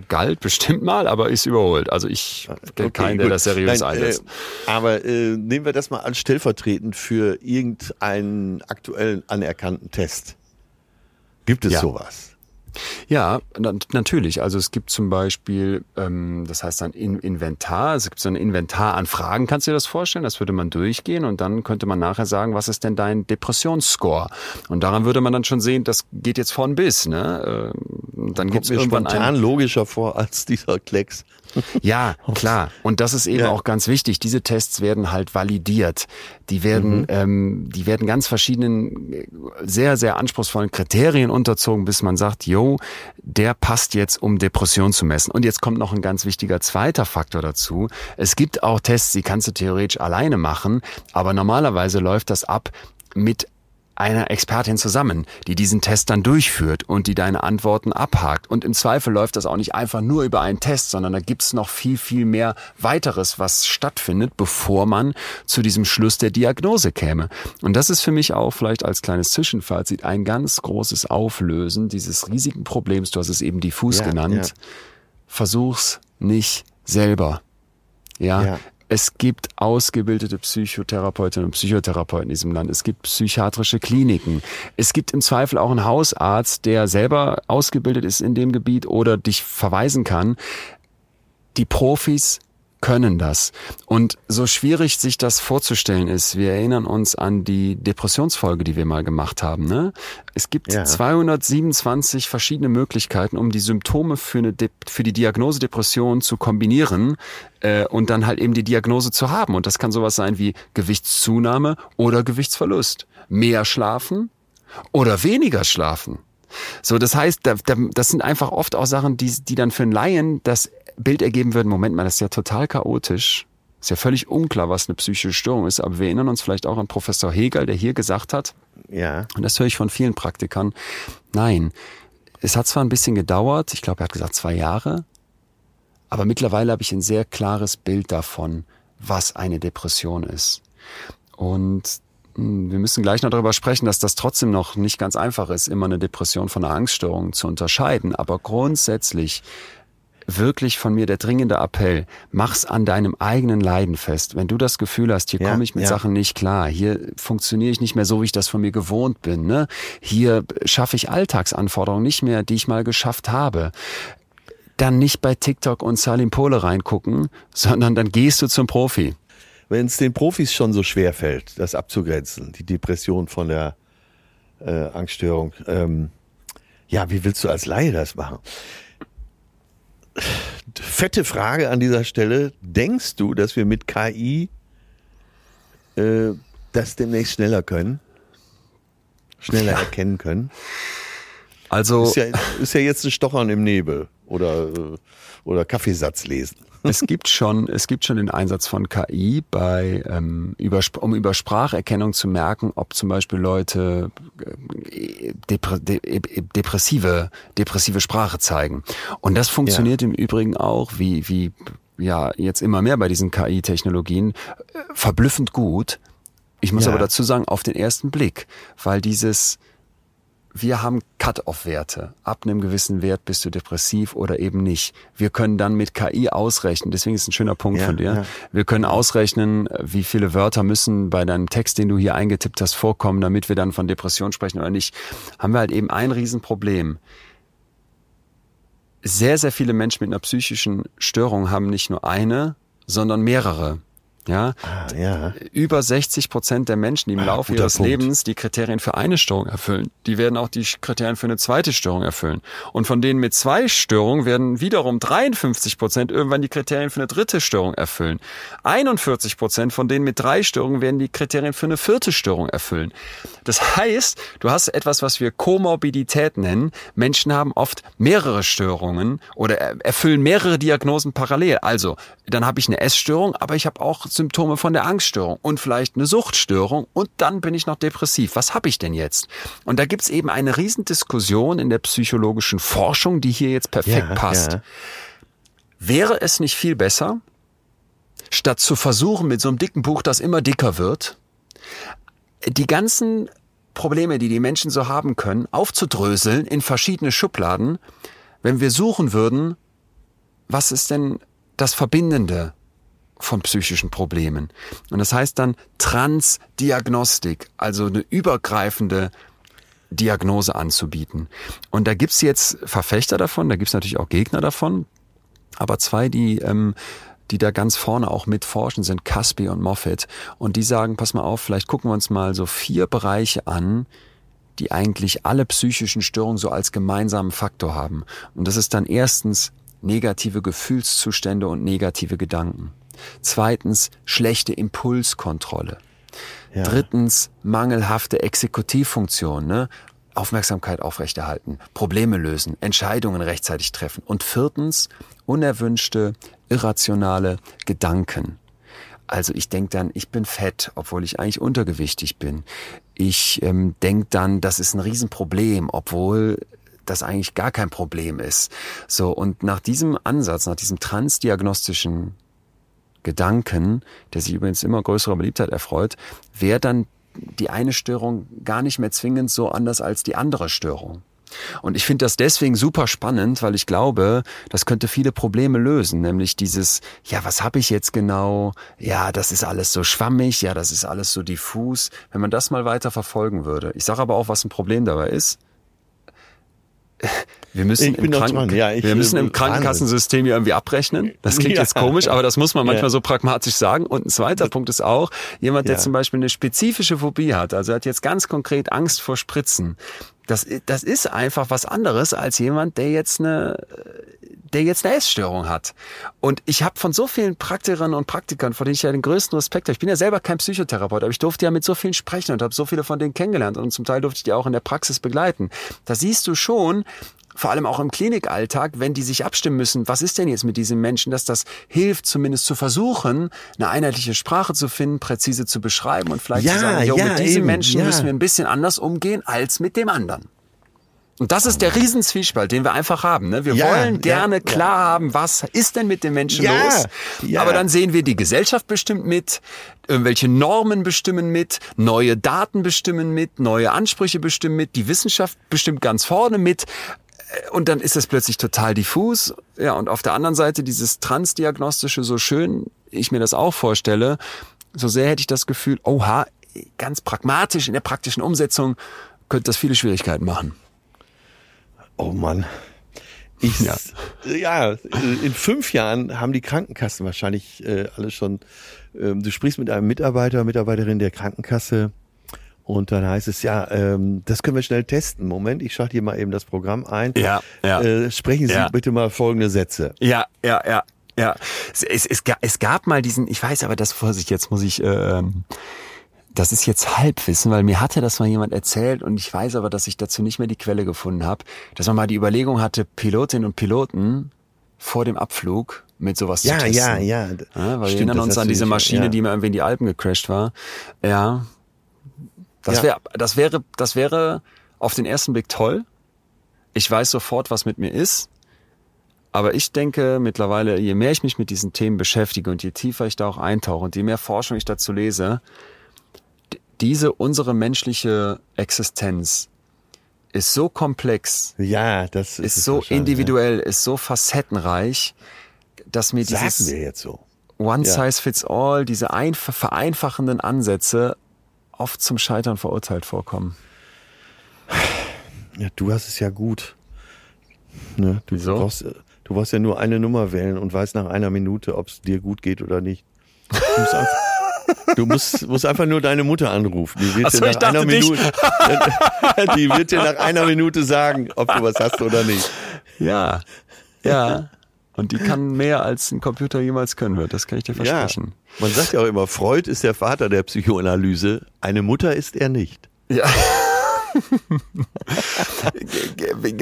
galt bestimmt mal, aber ist überholt. Also ich kenne keinen, der das seriös Nein, einsetzt. Äh, aber äh, nehmen wir das mal als stellvertretend für irgendeinen aktuellen anerkannten Test. Gibt es Ja. sowas? Ja, na, natürlich. Also es gibt zum Beispiel, ähm, das heißt ein In Inventar, es gibt so ein Inventar an Fragen, kannst du dir das vorstellen? Das würde man durchgehen und dann könnte man nachher sagen, was ist denn dein Depressionsscore? Und daran würde man dann schon sehen, das geht jetzt von bis. Ne? Und dann gibt es mir irgendwann spontan ein, logischer vor als dieser Klecks. Ja, klar. Und das ist eben Ja. auch ganz wichtig. Diese Tests werden halt validiert. Die werden, Mhm. ähm, die werden ganz verschiedenen, sehr, sehr anspruchsvollen Kriterien unterzogen, bis man sagt, yo, der passt jetzt, um Depression zu messen. Und jetzt kommt noch ein ganz wichtiger zweiter Faktor dazu. Es gibt auch Tests, die kannst du theoretisch alleine machen, aber normalerweise läuft das ab mit einer Expertin zusammen, die diesen Test dann durchführt und die deine Antworten abhakt. Und im Zweifel läuft das auch nicht einfach nur über einen Test, sondern da gibt's noch viel, viel mehr weiteres, was stattfindet, bevor man zu diesem Schluss der Diagnose käme. Und das ist für mich auch vielleicht als kleines Zwischenfazit ein ganz großes Auflösen dieses riesigen Problems. Du hast es eben diffus Ja, genannt. ja. Versuch's nicht selber. Ja, Ja. Es gibt ausgebildete Psychotherapeutinnen und Psychotherapeuten in diesem Land. Es gibt psychiatrische Kliniken. Es gibt im Zweifel auch einen Hausarzt, der selber ausgebildet ist in dem Gebiet oder dich verweisen kann. Die Profis können das. Und so schwierig sich das vorzustellen ist, wir erinnern uns an die Depressionsfolge, die wir mal gemacht haben. Ne? Es gibt Ja. 227 verschiedene Möglichkeiten, um die Symptome für, eine De für die Diagnose Depression zu kombinieren äh, und dann halt eben die Diagnose zu haben. Und das kann sowas sein wie Gewichtszunahme oder Gewichtsverlust. Mehr schlafen oder weniger schlafen. So, das heißt, da, da, das sind einfach oft auch Sachen, die, die dann für einen Laien das Bild ergeben würden, Moment mal, das ist ja total chaotisch. Ist ja völlig unklar, was eine psychische Störung ist, aber wir erinnern uns vielleicht auch an Professor Hegel, der hier gesagt hat, Ja. und das höre ich von vielen Praktikern, nein, es hat zwar ein bisschen gedauert, ich glaube, er hat gesagt zwei Jahre, aber mittlerweile habe ich ein sehr klares Bild davon, was eine Depression ist. Und mh, wir müssen gleich noch darüber sprechen, dass das trotzdem noch nicht ganz einfach ist, immer eine Depression von einer Angststörung zu unterscheiden. Aber grundsätzlich wirklich von mir der dringende Appell, mach's an deinem eigenen Leiden fest. Wenn du das Gefühl hast, hier Ja, komme ich mit ja. Sachen nicht klar, hier funktioniere ich nicht mehr so, wie ich das von mir gewohnt bin, ne? Hier schaffe ich Alltagsanforderungen nicht mehr, die ich mal geschafft habe. Dann nicht bei TikTok und Salim Pole reingucken, sondern dann gehst du zum Profi. Wenn es den Profis schon so schwer fällt, das abzugrenzen, die Depression von der äh, Angststörung, ähm, ja, wie willst du als Laie das machen? Fette Frage an dieser Stelle. Denkst du, dass wir mit KI äh, das demnächst schneller können? Schneller erkennen können? Also Ist ja, ist ja jetzt ein Stochern im Nebel oder, äh, oder Kaffeesatz lesen. es gibt schon, es gibt schon den Einsatz von KI bei, ähm, über, um über Spracherkennung zu merken, ob zum Beispiel Leute äh, depre, de, äh, depressive, depressive Sprache zeigen. Und das funktioniert im Übrigen auch, wie, wie ja jetzt immer mehr bei diesen KI-Technologien, äh, verblüffend gut. Ich muss Ja. aber dazu sagen, auf den ersten Blick, weil dieses wir haben Cut-off-Werte. Ab einem gewissen Wert bist du depressiv oder eben nicht. Wir können dann mit KI ausrechnen, deswegen ist ein schöner Punkt Ja, von dir. ja. Wir können ausrechnen, wie viele Wörter müssen bei deinem Text, den du hier eingetippt hast, vorkommen, damit wir dann von Depression sprechen oder nicht. Haben wir halt eben ein Riesenproblem. Sehr, sehr viele Menschen mit einer psychischen Störung haben nicht nur eine, sondern mehrere. Ja, Ah, ja. über 60 Prozent der Menschen, die im Laufe guter ihres Punkt. Lebens die Kriterien für eine Störung erfüllen, die werden auch die Kriterien für eine zweite Störung erfüllen. Und von denen mit zwei Störungen werden wiederum 53 Prozent irgendwann die Kriterien für eine dritte Störung erfüllen. 41 Prozent von denen mit drei Störungen werden die Kriterien für eine vierte Störung erfüllen. Das heißt, du hast etwas, was wir Komorbidität nennen. Menschen haben oft mehrere Störungen oder er- erfüllen mehrere Diagnosen parallel. Also, dann habe ich eine Essstörung, aber ich habe auch Symptome von der Angststörung und vielleicht eine Suchtstörung und dann bin ich noch depressiv. Was habe ich denn jetzt? Und da gibt's eben eine Riesendiskussion in der psychologischen Forschung, die hier jetzt perfekt Ja, passt. ja. Wäre es nicht viel besser, statt zu versuchen mit so einem dicken Buch, das immer dicker wird, die ganzen Probleme, die die Menschen so haben können, aufzudröseln in verschiedene Schubladen, wenn wir suchen würden, was ist denn das Verbindende von psychischen Problemen? Und das heißt dann Transdiagnostik, also eine übergreifende Diagnose anzubieten. Und da gibt's jetzt Verfechter davon, da gibt's natürlich auch Gegner davon, aber zwei, die, ähm, die da ganz vorne auch mitforschen, sind Caspi und Moffat. Und die sagen, pass mal auf, vielleicht gucken wir uns mal so vier Bereiche an, die eigentlich alle psychischen Störungen so als gemeinsamen Faktor haben. Und das ist dann erstens negative Gefühlszustände und negative Gedanken. Zweitens schlechte Impulskontrolle. Ja. Drittens mangelhafte Exekutivfunktion, ne? Aufmerksamkeit aufrechterhalten, Probleme lösen, Entscheidungen rechtzeitig treffen. Und viertens unerwünschte, irrationale Gedanken. Also ich denke dann, ich bin fett, obwohl ich eigentlich untergewichtig bin. Ich ähm, denke dann, das ist ein Riesenproblem, obwohl das eigentlich gar kein Problem ist. So, und nach diesem Ansatz, nach diesem transdiagnostischen Gedanken, der sich übrigens immer größerer Beliebtheit erfreut, wäre dann die eine Störung gar nicht mehr zwingend so anders als die andere Störung. Und ich finde das deswegen super spannend, weil ich glaube, das könnte viele Probleme lösen, nämlich dieses, ja, was habe ich jetzt genau? Ja, das ist alles so schwammig, ja, das ist alles so diffus. Wenn man das mal weiter verfolgen würde. Ich sage aber auch, was ein Problem dabei ist. Wir müssen, im, Kranken. Ja, wir müssen äh, im Krankenkassensystem hier irgendwie abrechnen. Das klingt Ja. jetzt komisch, aber das muss man manchmal Ja. so pragmatisch sagen. Und ein zweiter Punkt ist auch, jemand, der zum Beispiel eine spezifische Phobie hat, also hat jetzt ganz konkret Angst vor Spritzen. Das, das ist einfach was anderes als jemand, der jetzt eine der jetzt eine Essstörung hat. Und ich habe von so vielen Praktikerinnen und Praktikern, vor denen ich ja den größten Respekt habe, ich bin ja selber kein Psychotherapeut, aber ich durfte ja mit so vielen sprechen und habe so viele von denen kennengelernt und zum Teil durfte ich die auch in der Praxis begleiten. Da siehst du schon, vor allem auch im Klinikalltag, wenn die sich abstimmen müssen, was ist denn jetzt mit diesem Menschen, dass das hilft, zumindest zu versuchen, eine einheitliche Sprache zu finden, präzise zu beschreiben und vielleicht Ja, zu sagen, jo, ja, mit diesem eben, Menschen ja. müssen wir ein bisschen anders umgehen als mit dem anderen. Und das ist der Riesenzwiespalt, den wir einfach haben. Ne? Wir Ja, wollen ja, gerne ja. klar haben, was ist denn mit den Menschen Ja, los? ja. Aber dann sehen wir, die Gesellschaft bestimmt mit, irgendwelche Normen bestimmen mit, neue Daten bestimmen mit, neue Ansprüche bestimmen mit, die Wissenschaft bestimmt ganz vorne mit. Und dann ist es plötzlich total diffus. Ja, und auf der anderen Seite dieses Transdiagnostische, so schön ich mir das auch vorstelle, so sehr hätte ich das Gefühl, oha, ganz pragmatisch in der praktischen Umsetzung könnte das viele Schwierigkeiten machen. Oh Mann. Ich, Ja. ja. in fünf Jahren haben die Krankenkassen wahrscheinlich äh, alle schon, ähm, du sprichst mit einem Mitarbeiter, Mitarbeiterin der Krankenkasse und dann heißt es, ja, ähm, das können wir schnell testen. Moment, ich schalte hier mal eben das Programm ein. Ja, ja. Äh, sprechen Sie Ja. bitte mal folgende Sätze. Ja, ja, ja, ja. Es, es, es, es gab mal diesen, ich weiß aber das Vorsicht, jetzt muss ich, ähm, das ist jetzt Halbwissen, weil mir hatte das mal jemand erzählt und ich weiß aber, dass ich dazu nicht mehr die Quelle gefunden habe, dass man mal die Überlegung hatte, Pilotinnen und Piloten vor dem Abflug mit sowas Ja, zu testen. ja, ja. Ja, weil Stimmt, wir erinnern uns an diese Maschine, ja. die mal irgendwie in die Alpen gecrashed war. Ja. Das Ja. wäre, das wäre, das wäre auf den ersten Blick toll. Ich weiß sofort, was mit mir ist. Aber ich denke mittlerweile, je mehr ich mich mit diesen Themen beschäftige und je tiefer ich da auch eintauche und je mehr Forschung ich dazu lese, diese unsere menschliche Existenz ist so komplex, Ja, das ist es so individuell, ist so facettenreich, dass mir Ja. Sagen dieses wir jetzt so. One Ja. size fits all, diese einf vereinfachenden Ansätze oft zum Scheitern verurteilt vorkommen. Ja, du hast es ja gut. Ne? Du, Wieso? brauchst, du brauchst ja nur eine Nummer wählen und weißt nach einer Minute, ob es dir gut geht oder nicht. Du musst, einfach, du musst, musst einfach nur deine Mutter anrufen. Die wird so, dir nach einer. Minute, die wird dir nach einer Minute sagen, ob du was hast oder nicht. Ja, ja. Und die kann mehr als ein Computer jemals können wird. Das kann ich dir versprechen. Man sagt ja auch immer, Freud ist der Vater der Psychoanalyse. Eine Mutter ist er nicht. Ja.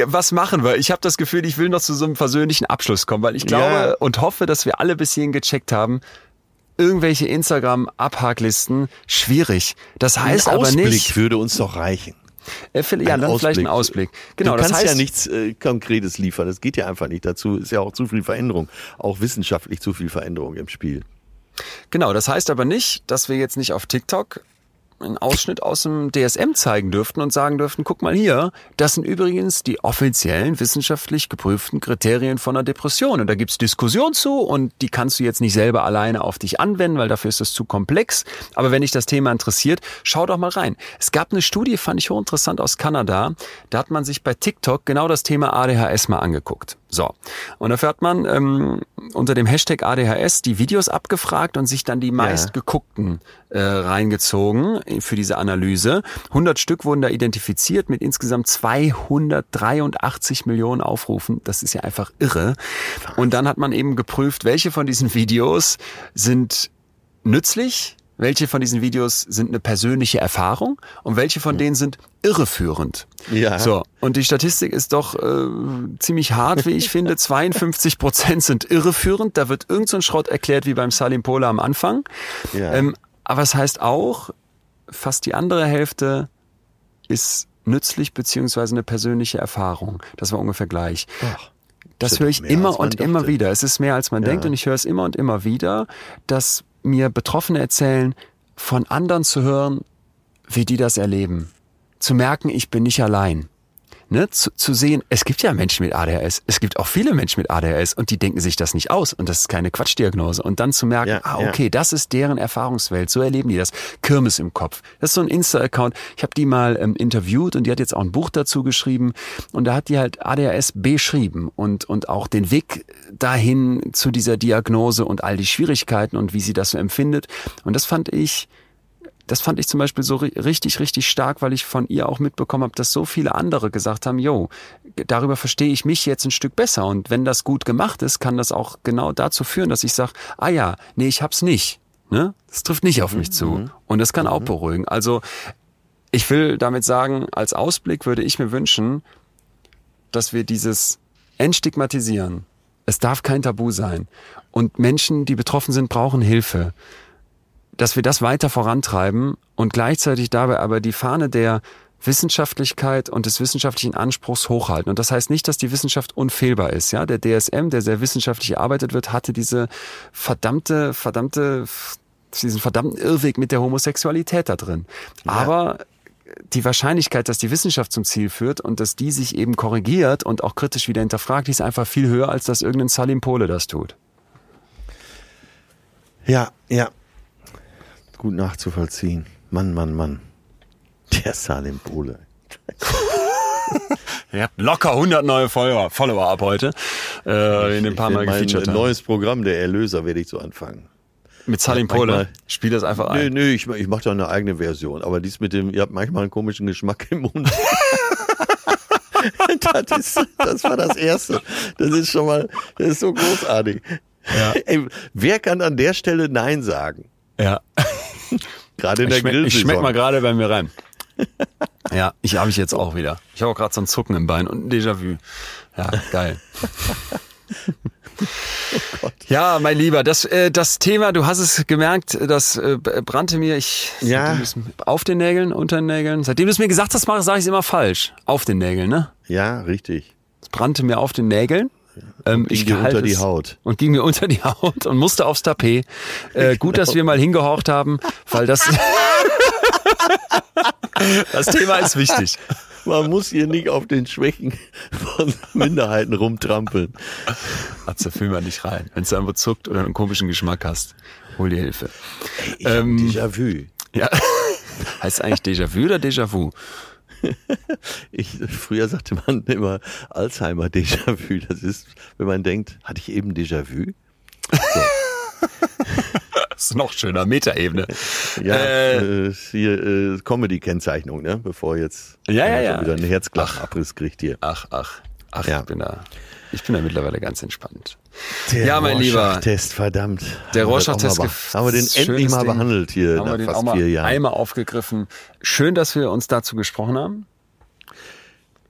Was machen wir? Ich habe das Gefühl, ich will noch zu so einem versöhnlichen Abschluss kommen, weil ich glaube Ja. und hoffe, dass wir alle bis hierhin gecheckt haben, irgendwelche Instagram-Abhaklisten, schwierig. Das heißt Ein aber Ausblick nicht, würde uns doch reichen. Äh, ja, dann vielleicht ein Ausblick. Genau, du das kannst heißt, ja nichts äh, Konkretes liefern. Das geht ja einfach nicht. Dazu ist ja auch zu viel Veränderung. Auch wissenschaftlich zu viel Veränderung im Spiel. Genau, das heißt aber nicht, dass wir jetzt nicht auf TikTok einen Ausschnitt aus dem DSM zeigen dürften und sagen dürften, guck mal hier, das sind übrigens die offiziellen wissenschaftlich geprüften Kriterien von einer Depression. Und da gibt's Diskussion zu und die kannst du jetzt nicht selber alleine auf dich anwenden, weil dafür ist das zu komplex. Aber wenn dich das Thema interessiert, schau doch mal rein. Es gab eine Studie, fand ich hochinteressant aus Kanada. Da hat man sich bei TikTok genau das Thema ADHS mal angeguckt. So. Und dafür hat man ähm, unter dem Hashtag ADHS die Videos abgefragt und sich dann die meistgeguckten äh, reingezogen für diese Analyse. 100 Stück wurden da identifiziert mit insgesamt 283 Millionen Aufrufen. Das ist ja einfach irre. Und dann hat man eben geprüft, welche von diesen Videos sind nützlich, welche von diesen Videos sind eine persönliche Erfahrung und welche von denen sind irreführend. Ja. So, und die Statistik ist doch äh, ziemlich hart, wie ich finde. 52 Prozent sind irreführend. Da wird irgend so ein Schrott erklärt wie beim Salim Pola am Anfang. Ja. Ähm, aber es heißt auch, fast die andere Hälfte ist nützlich beziehungsweise eine persönliche Erfahrung. Das war ungefähr gleich. Das ist höre ich immer und immer dachte. wieder. Es ist mehr als man Ja. denkt und ich höre es immer und immer wieder, dass mir Betroffene erzählen, von anderen zu hören, wie die das erleben. Zu merken, ich bin nicht allein. Ne, zu, zu sehen, es gibt ja Menschen mit ADHS, es gibt auch viele Menschen mit ADHS und die denken sich das nicht aus und das ist keine Quatschdiagnose. Und dann zu merken, Ja, ah, ja. okay, das ist deren Erfahrungswelt, so erleben die das. Kirmes im Kopf. Das ist so ein Insta-Account. Ich habe die mal ähm, interviewt und die hat jetzt auch ein Buch dazu geschrieben und da hat die halt ADHS beschrieben und, und auch den Weg dahin zu dieser Diagnose und all die Schwierigkeiten und wie sie das so empfindet. Und das fand ich, das fand ich zum Beispiel so ri- richtig, richtig stark, weil ich von ihr auch mitbekommen habe, dass so viele andere gesagt haben, yo, darüber verstehe ich mich jetzt ein Stück besser. Und wenn das gut gemacht ist, kann das auch genau dazu führen, dass ich sage, ah ja, nee, ich hab's nicht. Ne? Das trifft nicht auf mich zu. Und das kann auch beruhigen. Also ich will damit sagen, als Ausblick würde ich mir wünschen, dass wir dieses Entstigmatisieren, es darf kein Tabu sein. Und Menschen, die betroffen sind, brauchen Hilfe dass wir das weiter vorantreiben und gleichzeitig dabei aber die Fahne der Wissenschaftlichkeit und des wissenschaftlichen Anspruchs hochhalten. Und das heißt nicht, dass die Wissenschaft unfehlbar ist. Ja, der DSM, der sehr wissenschaftlich erarbeitet wird, hatte diese verdammte, verdammte, diesen verdammten Irrweg mit der Homosexualität da drin. Aber die Wahrscheinlichkeit, dass die Wissenschaft zum Ziel führt und dass die sich eben korrigiert und auch kritisch wieder hinterfragt, die ist einfach viel höher, als dass irgendein Salim Pole das tut. Ja, ja. Gut nachzuvollziehen. Mann, Mann, Mann. Der Salim Pole. Ihr habt locker 100 neue Follower, Follower ab heute, äh, in den paar Mal gefeatured haben. neues Programm, der Erlöser, werde ich so anfangen. Mit Salim Pole. Spiel das einfach Nö, ein. nö, ich, ich mache da eine eigene Version. Aber dies mit dem, ihr habt manchmal einen komischen Geschmack im Mund. das, ist, das war das Erste. Das ist schon mal, das ist so großartig. Ja. Ey, wer kann an der Stelle Nein sagen? Ja. Gerade in Ich der schmeck, ich Grillsaison. schmeck mal gerade bei mir rein. Ja, ich habe ich jetzt auch wieder. Ich habe auch gerade so ein Zucken im Bein und ein Déjà-vu. Ja, geil. Ja, mein Lieber, das, äh, das Thema, du hast es gemerkt, das äh, brannte mir. Ich Ja. auf den Nägeln, unter den Nägeln. Seitdem du es mir gesagt hast, sage ich es immer falsch. Auf den Nägeln, ne? Ja, richtig. Es brannte mir auf den Nägeln. Ähm, ging dir halte unter die Haut. Und ging mir unter die Haut und musste aufs Tapet. Äh, gut, dass wir mal hingehorcht haben, weil das, das Thema ist wichtig. Man muss hier nicht auf den Schwächen von Minderheiten rumtrampeln. Atze, fühl mal nicht rein. Wenn du irgendwo zuckt oder einen komischen Geschmack hast, hol dir Hilfe. Ich Ähm, Déjà-vu. Ja. Heißt es eigentlich Déjà-vu oder Déjà-vu? Ich, früher sagte man immer Alzheimer Déjà-vu. Das ist, wenn man denkt, hatte ich eben Déjà-vu? ist noch schöner, Metaebene. Ja, Äh, äh, hier äh, Comedy-Kennzeichnung, ne? Bevor jetzt Ja, ja, ja. wieder ein Herzklachabriss kriegt hier. Ach, ach, ach, Ja. ich bin da, ich bin da mittlerweile ganz entspannt. Der Ja, mein Lieber. Rorschach-Test, verdammt. Der wir auch Rorschach-Test Haben wir den endlich mal Ding. behandelt hier haben wir nach den auch fast mal vier Jahren. einmal aufgegriffen. Schön, dass wir uns dazu gesprochen haben.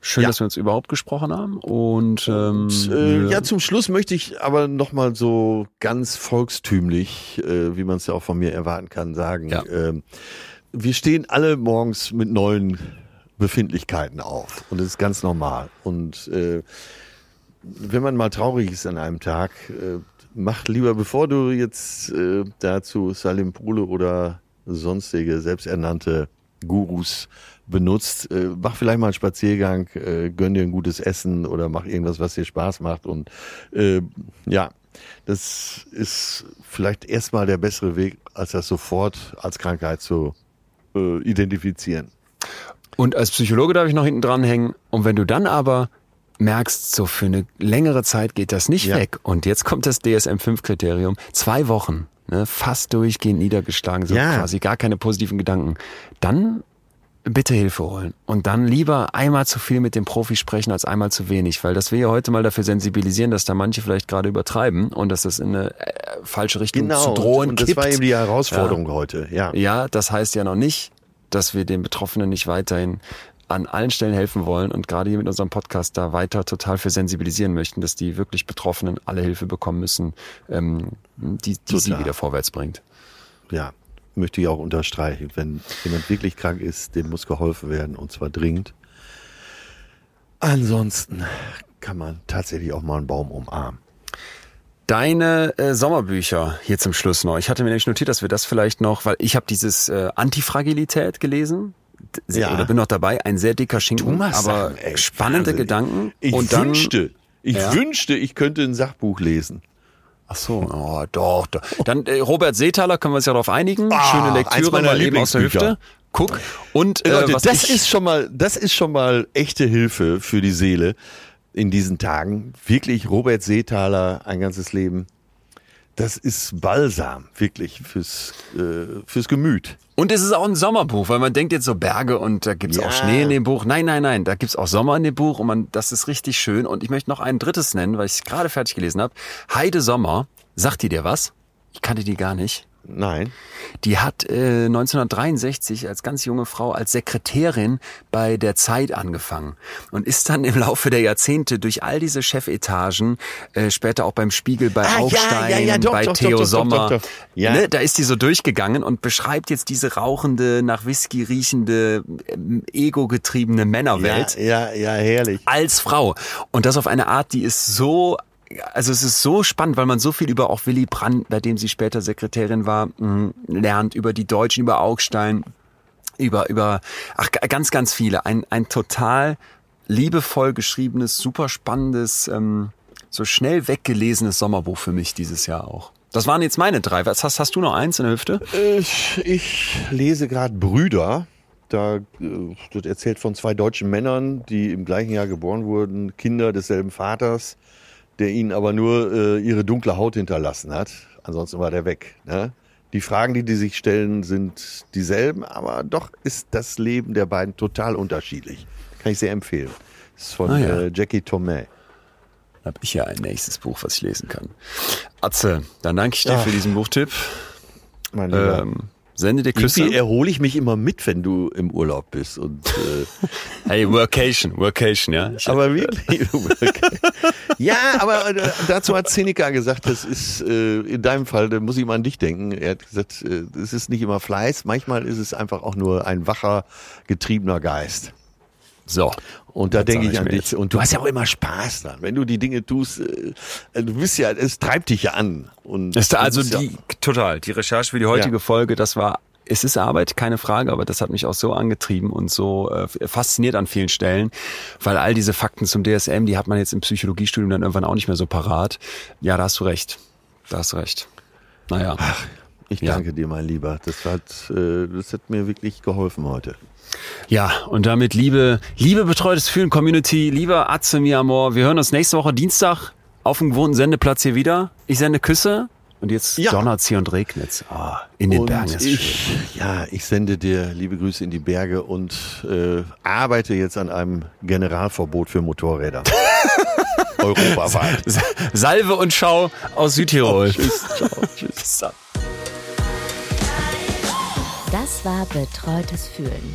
Schön, Ja. dass wir uns überhaupt gesprochen haben. Und, ähm, Äh, wir- ja, zum Schluss möchte ich aber nochmal so ganz volkstümlich, äh, wie man es ja auch von mir erwarten kann, sagen. Ja. Ähm, wir stehen alle morgens mit neuen Befindlichkeiten auf und das ist ganz normal. Und äh, wenn man mal traurig ist an einem Tag, äh, mach lieber, bevor du jetzt äh, dazu Salim Pule oder sonstige selbsternannte Gurus benutzt, äh, mach vielleicht mal einen Spaziergang, äh, gönn dir ein gutes Essen oder mach irgendwas, was dir Spaß macht und äh, ja, das ist vielleicht erstmal der bessere Weg, als das sofort als Krankheit zu äh, identifizieren. Und als Psychologe darf ich noch hinten dran hängen. Und wenn du dann aber merkst, so für eine längere Zeit geht das nicht Ja. weg. Und jetzt kommt das DSM-5-Kriterium. Zwei Wochen, ne, fast durchgehend niedergeschlagen, so Ja. quasi gar keine positiven Gedanken. Dann bitte Hilfe holen. Und dann lieber einmal zu viel mit dem Profi sprechen als einmal zu wenig. Weil das wir ja heute mal dafür sensibilisieren, dass da manche vielleicht gerade übertreiben und dass das in eine äh, falsche Richtung zu drohen und das kippt. war eben die Herausforderung heute. Ja. Ja, das heißt ja noch nicht, dass wir den Betroffenen nicht weiterhin an allen Stellen helfen wollen und gerade hier mit unserem Podcast da weiter total für sensibilisieren möchten, dass die wirklich Betroffenen alle Hilfe bekommen müssen, ähm, die, die sie wieder vorwärts bringt. ja, möchte ich auch unterstreichen. Wenn jemand wirklich krank ist, dem muss geholfen werden und zwar dringend. Ansonsten kann man tatsächlich auch mal einen Baum umarmen. Deine äh, Sommerbücher hier zum Schluss noch. Ich hatte mir nämlich notiert, dass wir das vielleicht noch, weil ich habe dieses äh, Antifragilität gelesen. Ja. Oder bin noch dabei, ein sehr dicker Schinken, aber Sachen, ey, spannende. Gedanken. Ich und dann, wünschte, ich Ja. wünschte, ich könnte ein Sachbuch lesen. Ach so, oh, doch, doch. Dann äh, Robert Seethaler, können wir uns ja darauf einigen. Ah, Schöne Lektüre, meiner mal eben aus der. Hüfte. Guck. Und äh, Leute, das ist schon mal, das ist schon mal echte Hilfe für die Seele in diesen Tagen. Wirklich Robert Seethaler, ein ganzes Leben. Das ist Balsam, wirklich, fürs, äh, fürs Gemüt. und es ist auch ein Sommerbuch, weil man denkt jetzt so Berge und da gibt's Ja. auch Schnee in dem Buch. Nein, nein, nein, da gibt's auch Sommer in dem Buch und man, das ist richtig schön. Und ich möchte noch ein drittes nennen, weil ich es gerade fertig gelesen habe. Heide Sommer, sagt die dir was? Ich kannte die gar nicht. Nein. Die hat äh, 1963 als ganz junge Frau als Sekretärin bei der Zeit angefangen und ist dann im Laufe der Jahrzehnte durch all diese Chefetagen, äh, später auch beim Spiegel, bei Ah, ja, Aufstein, ja, ja, doch, bei doch, Theo doch, Sommer. Ja. Ne, da ist die so durchgegangen und beschreibt jetzt diese rauchende, nach Whisky riechende, ähm, ego-getriebene Männerwelt Ja, ja, ja, herrlich. als Frau. Und das auf eine Art, die ist so, also es ist so spannend, weil man so viel über auch Willy Brandt, bei dem sie später Sekretärin war, mh, lernt, über die Deutschen, über Augstein, über, über, ach, ganz, ganz viele. Ein, ein total liebevoll geschriebenes, super spannendes, ähm, so schnell weggelesenes Sommerbuch für mich dieses Jahr auch. Das waren jetzt meine drei. Was hast, hast du noch eins in der Hüfte? Ich, ich lese gerade Brüder. Da äh, wird erzählt von zwei deutschen Männern, die im gleichen Jahr geboren wurden, Kinder desselben Vaters, der ihnen aber nur äh, ihre dunkle Haut hinterlassen hat. Ansonsten war der weg. Ne? Die Fragen, die die sich stellen, sind dieselben, aber doch ist das Leben der beiden total unterschiedlich. Kann ich sehr empfehlen. Das ist von Ah, ja. äh, Jackie Tomei. Habe ich ja ein nächstes Buch, was ich lesen kann. Atze, dann danke ich dir Ach. für diesen Buchtipp. Mein Lieber. Ähm, sende dir Küsse. Irgendwie erhole ich mich immer mit, wenn du im Urlaub bist. Und, äh, Hey, Workation, Workation, ja. Aber wirklich. ja, aber äh, dazu hat Seneca gesagt, das ist äh, in deinem Fall, da muss ich mal an dich denken. Er hat gesagt, äh, es ist nicht immer Fleiß, manchmal ist es einfach auch nur ein wacher, getriebener Geist. So. Und da Das denke ich ich an dich. jetzt. Und du hast ja auch immer Spaß dran. Wenn du die Dinge tust, äh, du bist ja, es treibt dich ja an. Und Ist da also das ja- die, total, die Recherche für die heutige Ja. Folge, das war, es ist Arbeit, keine Frage, aber das hat mich auch so angetrieben und so äh, fasziniert an vielen Stellen, weil all diese Fakten zum DSM, die hat man jetzt im Psychologiestudium dann irgendwann auch nicht mehr so parat. Ja, da hast du recht. Da hast du recht. Naja. Ich Ja. danke dir, mein Lieber. Das hat, äh, das hat mir wirklich geholfen heute. Ja, und damit liebe, liebe betreutes Fühlen Community, lieber Atze, mi amor, wir hören uns nächste Woche Dienstag auf dem gewohnten Sendeplatz hier wieder. Ich sende Küsse Und jetzt Ja. donnert's hier und regnet's. Ah, in den und Bergen ist ich, schön. ja, ich sende dir liebe Grüße in die Berge und äh, arbeite jetzt an einem Generalverbot für Motorräder. Europaweit. Salve und Schau aus Südtirol. Tschüss, ciao, tschüss. Das war Betreutes Fühlen.